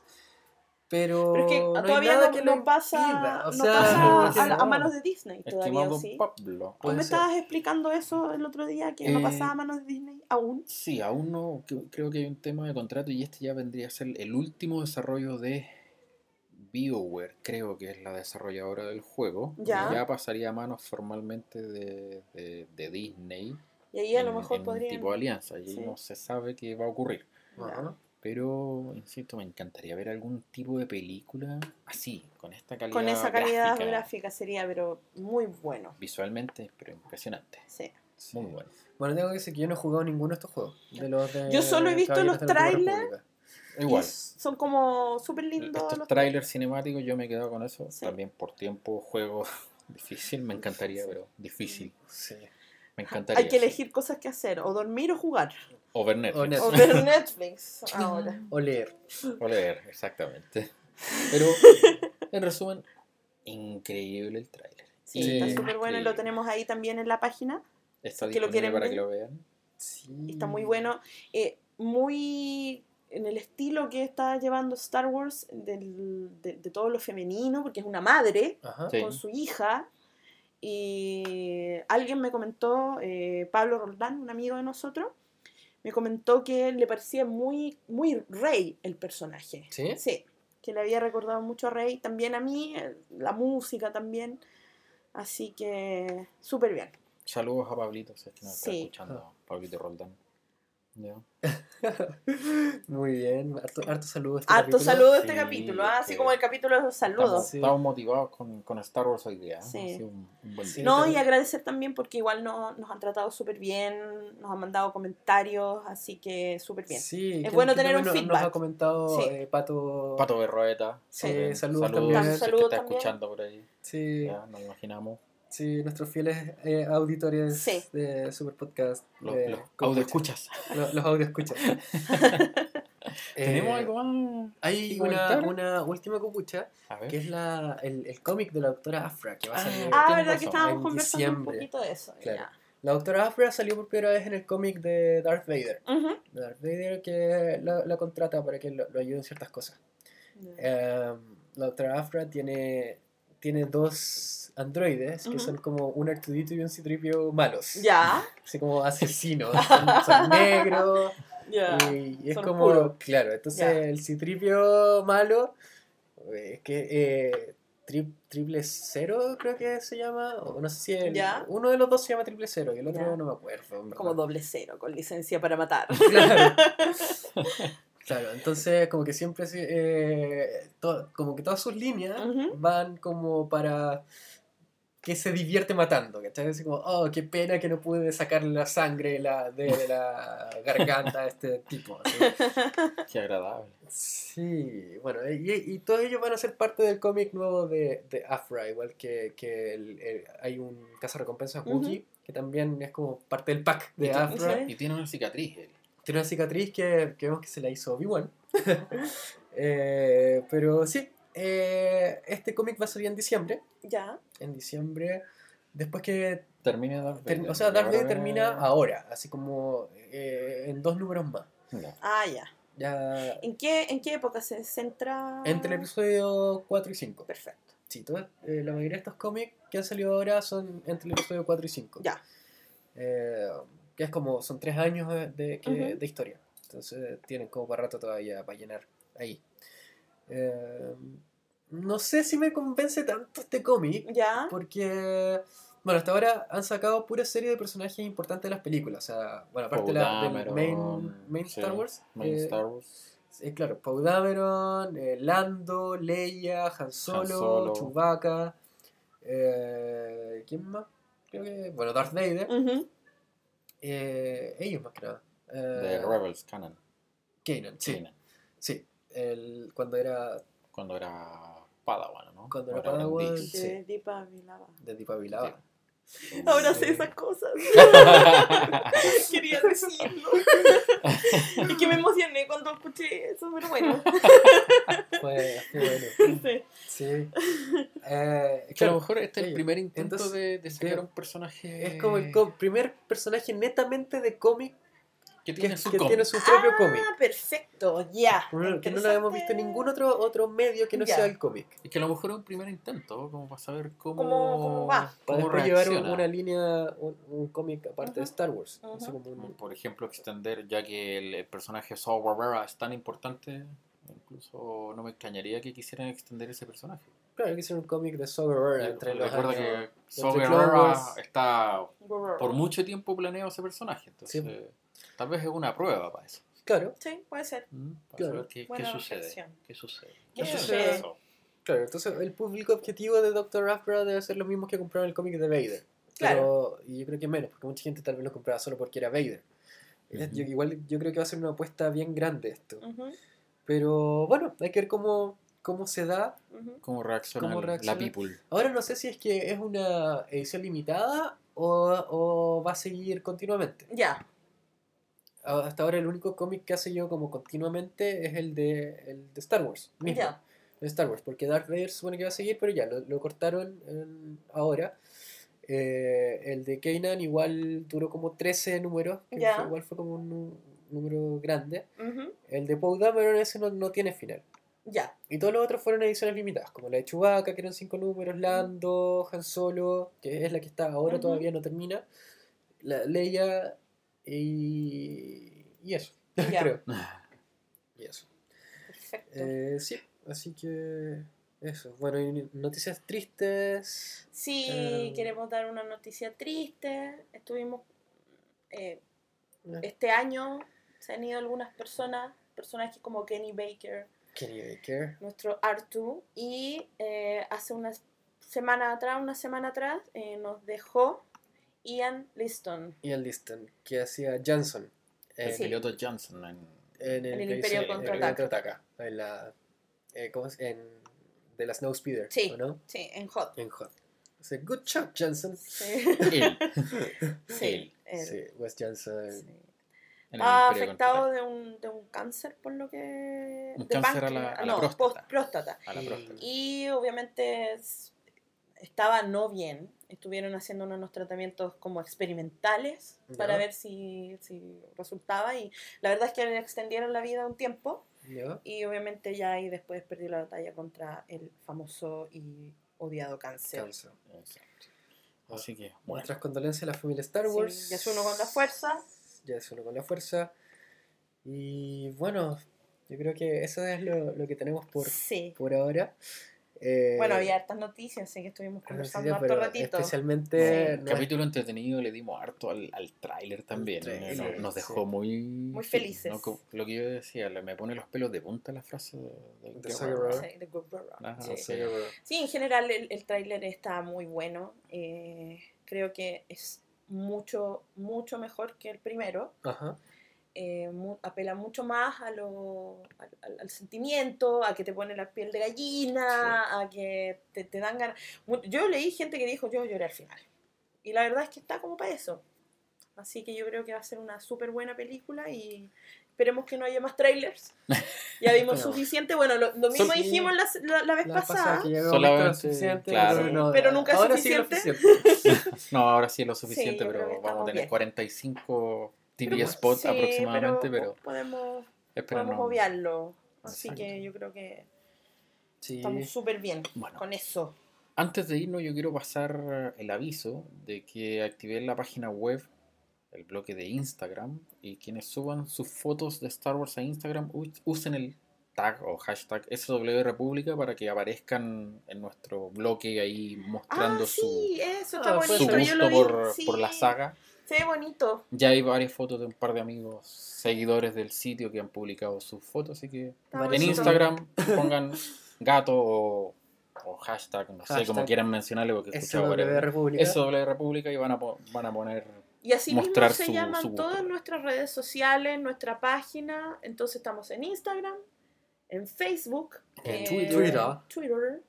Pero, Pero es que no hay todavía nada no, que no lo pasa, o no sea, pasa que a, a no. manos de Disney todavía, ¿sí? Pablo. Tú me ser. estabas explicando eso el otro día, que no Eh, pasaba a manos de Disney aún. Sí, aún no. Creo que hay un tema de contrato y este ya vendría a ser el último desarrollo de BioWare, creo que es la desarrolladora del juego. Ya. pasaría a manos formalmente de, de- de Disney. Y ahí a lo en- mejor en podrían... tipo de alianza. Y Sí. no se sabe qué va a ocurrir. Ajá. Pero, insisto, me encantaría ver algún tipo de película así, con esta calidad. Con esa calidad gráfica, gráfica sería, pero muy bueno. Visualmente, pero impresionante. Sí. Muy bueno. Bueno, tengo que decir que yo no he jugado ninguno de estos juegos. De los de Yo solo he visto los trailers. Igual. Son como súper lindos. Estos los trailers cinemáticos yo me he quedado con eso. Sí. También por tiempo, juego difícil, me encantaría, pero difícil. Sí. Me encantaría. Hay que sí. elegir cosas que hacer, o dormir o jugar, O ver Netflix. O Netflix. o ver Netflix ahora. O leer. O leer, exactamente. Pero, en resumen, increíble el tráiler. Sí, Sí, está súper bueno y lo tenemos ahí también en la página. Está que lo quieren para ver. que lo vean. Sí. Está muy bueno. eh, muy en el estilo que está llevando Star Wars del- de, de todo lo femenino, porque es una madre Ajá. Sí. con su hija. Y alguien me comentó, eh, Pablo Roldán, un amigo de nosotros, me comentó que le parecía muy, muy rey el personaje. ¿Sí? Sí, que le había recordado mucho a Rey, también a mí, eh, la música también. Así que súper bien. Saludos a Pablito, si es que nos está Sí. escuchando. Pablito Roldán. ¿Ya? Muy bien. Harto, harto saludos. Este Harto capítulo. saludo a este Sí, capítulo, ¿ah? así sí. como el capítulo de los saludos. Estamos, Sí. estamos motivados con, con Star Wars hoy día. ¿eh? Sí. Ha sido un, un buen día. No, y agradecer también porque igual no, nos han tratado súper bien, nos han mandado comentarios, así que súper bien. Sí, Es que- bueno que tener un feedback. Nos ha comentado Sí. eh, Pato. Pato Berroeta. Sí, saludos saludos, también. si es que Saludos está también. escuchando por ahí. Sí, Ya, nos imaginamos. Sí, nuestros fieles eh, auditores Sí. de Super Podcast. Los, eh, los audio escuchas. Los, los audio escuchas. ¿Tenemos Eh, algo más? Hay una, una última copucha que es la, el, el cómic de la doctora Afra que va a Ah, salir. Ah, verdad que estábamos en conversando un diciembre. poquito de eso. Claro. La doctora Afra salió por primera vez en el cómic de Darth Vader. Ujú. Darth Vader que la, la contrata para que lo, lo ayude en ciertas cosas. Eh, la doctora Afra tiene, tiene dos androides que son como un Artudito y un Citripio malos. Ya, Así como asesinos. Son, son negros, Ya, Y, y es son como, claro, entonces el citripio malo, eh, es que eh, tri- triple cero creo que se llama, o no sé si el- uno de los dos se llama triple cero y el otro no me acuerdo. Como doble cero, con licencia para matar. Claro. Claro, entonces como que siempre eh, como que todas sus líneas van como para que se divierte matando, ¿cachai? Así como, oh, qué pena que no pude sacarle la sangre de la, de, de la garganta a este tipo. así. Qué agradable. Sí, bueno, y, y todos ellos van a ser parte del cómic nuevo de, de Afra, igual que, que el- el- hay un cazarrecompensas. Wookiee, que también es como parte del pack de Afra. Y tiene una cicatriz él. Tiene una cicatriz que, que vemos que se la hizo Obi-Wan. Eh, pero sí, eh, este cómic va a salir en diciembre. ya. En diciembre, después que... Termina Darth ter- Vader. o sea, Darth Vader termina ahora, así como eh, en dos números más. Ya. Ah, ya. Ya ¿En qué, ¿En qué época se centra? entre el episodio 4 y 5. Perfecto. Sí, todas- eh, la mayoría de estos cómics que han salido ahora son entre el episodio 4 y 5. Ya. Eh, que es como, son tres años de, de- que- Ujú. de historia. Entonces tienen como para rato todavía para llenar ahí. Eh, no sé si me convence tanto este cómic, Ya. porque, bueno, hasta ahora han sacado pura serie de personajes importantes de las películas. O sea, bueno, aparte de la, del main, main sí, Star Wars. Main eh, Star Wars. eh, claro, Poe Dameron, eh, Lando, Leia, Han Solo, Solo. Chewbacca, eh, ¿quién más? Creo que, bueno, Darth Vader, eh, ellos más que nada. Eh, De Rebels Canon. Kanan, sí, Kanan, sí, el, cuando era Cuando era Padawan, ¿no? Cuando era Padawan, aprendiz. Sí. De Vilava. de Deepa Vilava. Ahora Sí. sé esas cosas. Quería decirlo. y que me emocioné cuando escuché eso, pero bueno. Fue, fue bueno, Sí. sí. Eh, Es que a lo mejor este es el primer intento Entonces, de, de sacar un personaje. es como el co- primer personaje netamente de cómic que que, tiene su que cómic. tiene su propio cómic. Ah, perfecto, ya. Que no lo hemos visto en ningún otro, otro medio que no Ya. sea el cómic. Es que a lo mejor es un primer intento, como para saber cómo, Cómo- cómo va. Para cómo después llevar una línea, un, un cómic aparte de Ujú. Star Wars. Así como un- Por ejemplo, extender, ya que el, el personaje Saw Gerrera es tan importante, incluso no me extrañaría que quisieran extender ese personaje. claro, que hicieron un cómic de Saw Gerrera entre los Recuerda años- que Saw Gerrera está por mucho tiempo planeado ese personaje, entonces Sí. Tal vez es una prueba para eso. Claro, Sí, puede ser. ¿m? Para Claro. saber qué, sucede. ¿Qué sucede? ¿Qué Entonces, sucede? eso. claro. Entonces el público objetivo de Dr. Aphra debe ser los mismos que compraron el cómic de Vader. Claro. Pero, y yo creo que menos, porque mucha gente tal vez lo compraba solo porque era Vader. Eh, yo- igual yo creo que va a ser una apuesta bien grande esto. Ujú, Pero bueno, hay que ver cómo, cómo se da. ¿Cómo reacciona ¿Cómo el- reacciona? la people? Ahora no sé si es que es una edición limitada o, o va a seguir continuamente. Ya. Hasta ahora el único cómic que hace yo como continuamente es el de, el de Star Wars. Mismo, de Star Wars, porque Darth Vader supone que va a seguir, pero ya lo, lo cortaron en- ahora. Eh, el de Kanan igual duró como 13 números, que fue- igual fue como un número grande. El de Poe Dameron ese no, no tiene final. Ya. Y todos los otros fueron ediciones limitadas, como la de Chewbacca, que eran 5 números, Lando, Han Solo, que es la que está ahora, todavía no termina, la Leia y, y eso, creo. Y eso. Perfecto. Eh, sí, así que eso. Bueno, y noticias tristes. Sí, eh, queremos dar una noticia triste. Estuvimos. eh, este año se han ido algunas personas, personajes como Kenny Baker, Kenny Baker. nuestro Artu, y eh, hace una semana atrás, una semana atrás, eh, nos dejó Ian Liston. Ian Liston, que hacía Johnson. El Sí. piloto Johnson en en el, En el Imperio Contraataca. Contraataca, En la. eh, ¿Cómo es? En, de la Snow Speeder. Sí. ¿o no? Sí, en Hot. En Hot. Dice, good job, Johnson. Sí, él. sí, Él. Sí, Wes Johnson. sí. En el Ah, Imperio afectado Contraataca. de un, de un cáncer, por lo que. Un de cáncer a la- a la no, próstata. post- próstata. A la Y- próstata. Y obviamente es- estaba no bien. Estuvieron haciendo unos tratamientos como experimentales para ver si, si resultaba. Y la verdad es que le extendieron la vida un tiempo. ¿Ya? Y obviamente ya ahí después perdió la batalla contra el famoso y odiado cáncer. Cáncer. Exacto. Así que, bueno. Nuestras condolencias a la familia Star Sí, Wars. ya es uno con la fuerza. Ya es uno con la fuerza. Y bueno, yo creo que eso es lo, lo que tenemos por, Sí. por ahora. Eh, Bueno, había hartas noticias, así que estuvimos hartas conversando harto ratito. Especialmente. Sí. no- Capítulo entretenido, le dimos harto al, al tráiler también. Tráiler, nos, sí. dejó muy... Muy felices. Lo que yo decía, me pone los pelos de punta la frase de, de De. Sí, en general el, el tráiler está muy bueno. eh, creo que es mucho, mucho mejor que el primero. Ajá. Eh, mu- apela mucho más a lo, al, al- sentimiento, a que te pone la piel de gallina, a que te, te dan ganas. Yo leí gente que dijo yo lloré al final. Y la verdad es que está como para eso. Así que yo creo que va a ser una súper buena película y esperemos que no haya más trailers. Ya vimos suficiente. Bueno, lo, lo mismo Sí. dijimos la, la- la vez La pasada. Solamente, suficiente, claro. pero, no- Pero nunca es ahora sí suficiente. suficiente. No, ahora sí es lo suficiente, Sí, pero vamos a tener bien. 45 TV Pero, sí, aproximadamente, pero pero, podemos, espero podemos no. obviarlo. Así Exacto. que yo creo que Sí. estamos súper bien Bueno. con eso. Antes de irnos, yo quiero pasar el aviso de que activé la página web, el bloque de Instagram, y quienes suban sus fotos de Star Wars a Instagram usen el tag o hashtag SW República para que aparezcan en nuestro bloque ahí mostrando ah, su, sí, eso está su bonito. yo lo gusto vi. por, sí. por la saga. Se ve bonito. Ya hay varias fotos de un par de amigos seguidores del sitio que han publicado sus fotos, así que Está en bonito. Instagram pongan gato o, o hashtag, no sé Hashtag cómo quieran mencionarle porque SW República. SW República y van a, van a poner Y así mismo se su- llaman su todas nuestras redes sociales, nuestra página. Entonces estamos en Instagram, en Facebook, En eh, Twitter. Twitter,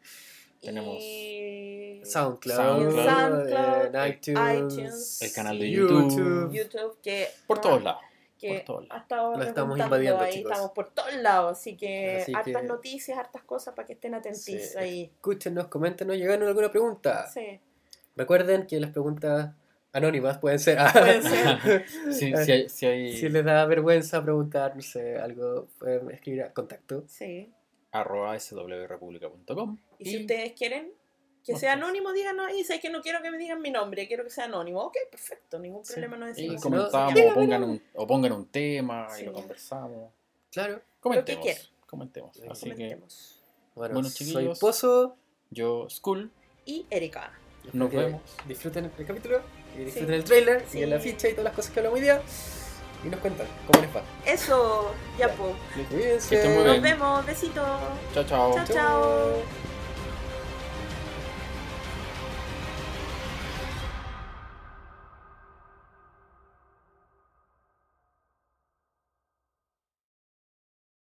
Tenemos y SoundCloud, SoundCloud, SoundCloud, en iTunes, iTunes, el canal de YouTube. YouTube, YouTube, que por ah, todos lados. que por todos lados. hasta ahora Lo estamos invadiendo, ahí, chicos. estamos por todos lados, así que Así hartas que- noticias, hartas cosas para que estén atentos Sí. ahí. Escúchenos, coméntenos, llegaron alguna pregunta. Sí, Recuerden que las preguntas anónimas pueden ser. ah, puede ser. Sí, si hay, si hay si les da vergüenza preguntar, no sé, algo, pueden escribir a contacto. Sí. Arroba swrepublica.com Y si ustedes quieren que sea anónimo, díganos ahí. Si es que no quiero que me digan mi nombre, quiero que sea anónimo. Ok, perfecto, ningún Sí. problema no y decimos. como- comentamos o, pongan un, o pongan un tema y Sí. lo conversamos. Claro. Comentemos. quieran. Comentemos. Sí. Así que Comentemos. Bueno, Bueno, soy chiquillos. Pozo. yo, School, Y Erika. nos que vemos. Disfruten el capítulo, y disfruten Sí. el trailer, Sí. y la ficha y todas las cosas que hablamos hoy día. Y nos cuentan cómo les va. Eso, ya Ya. pues. Que Cuídense. Nos vemos, besitos. Chao, chao. Chao, chao.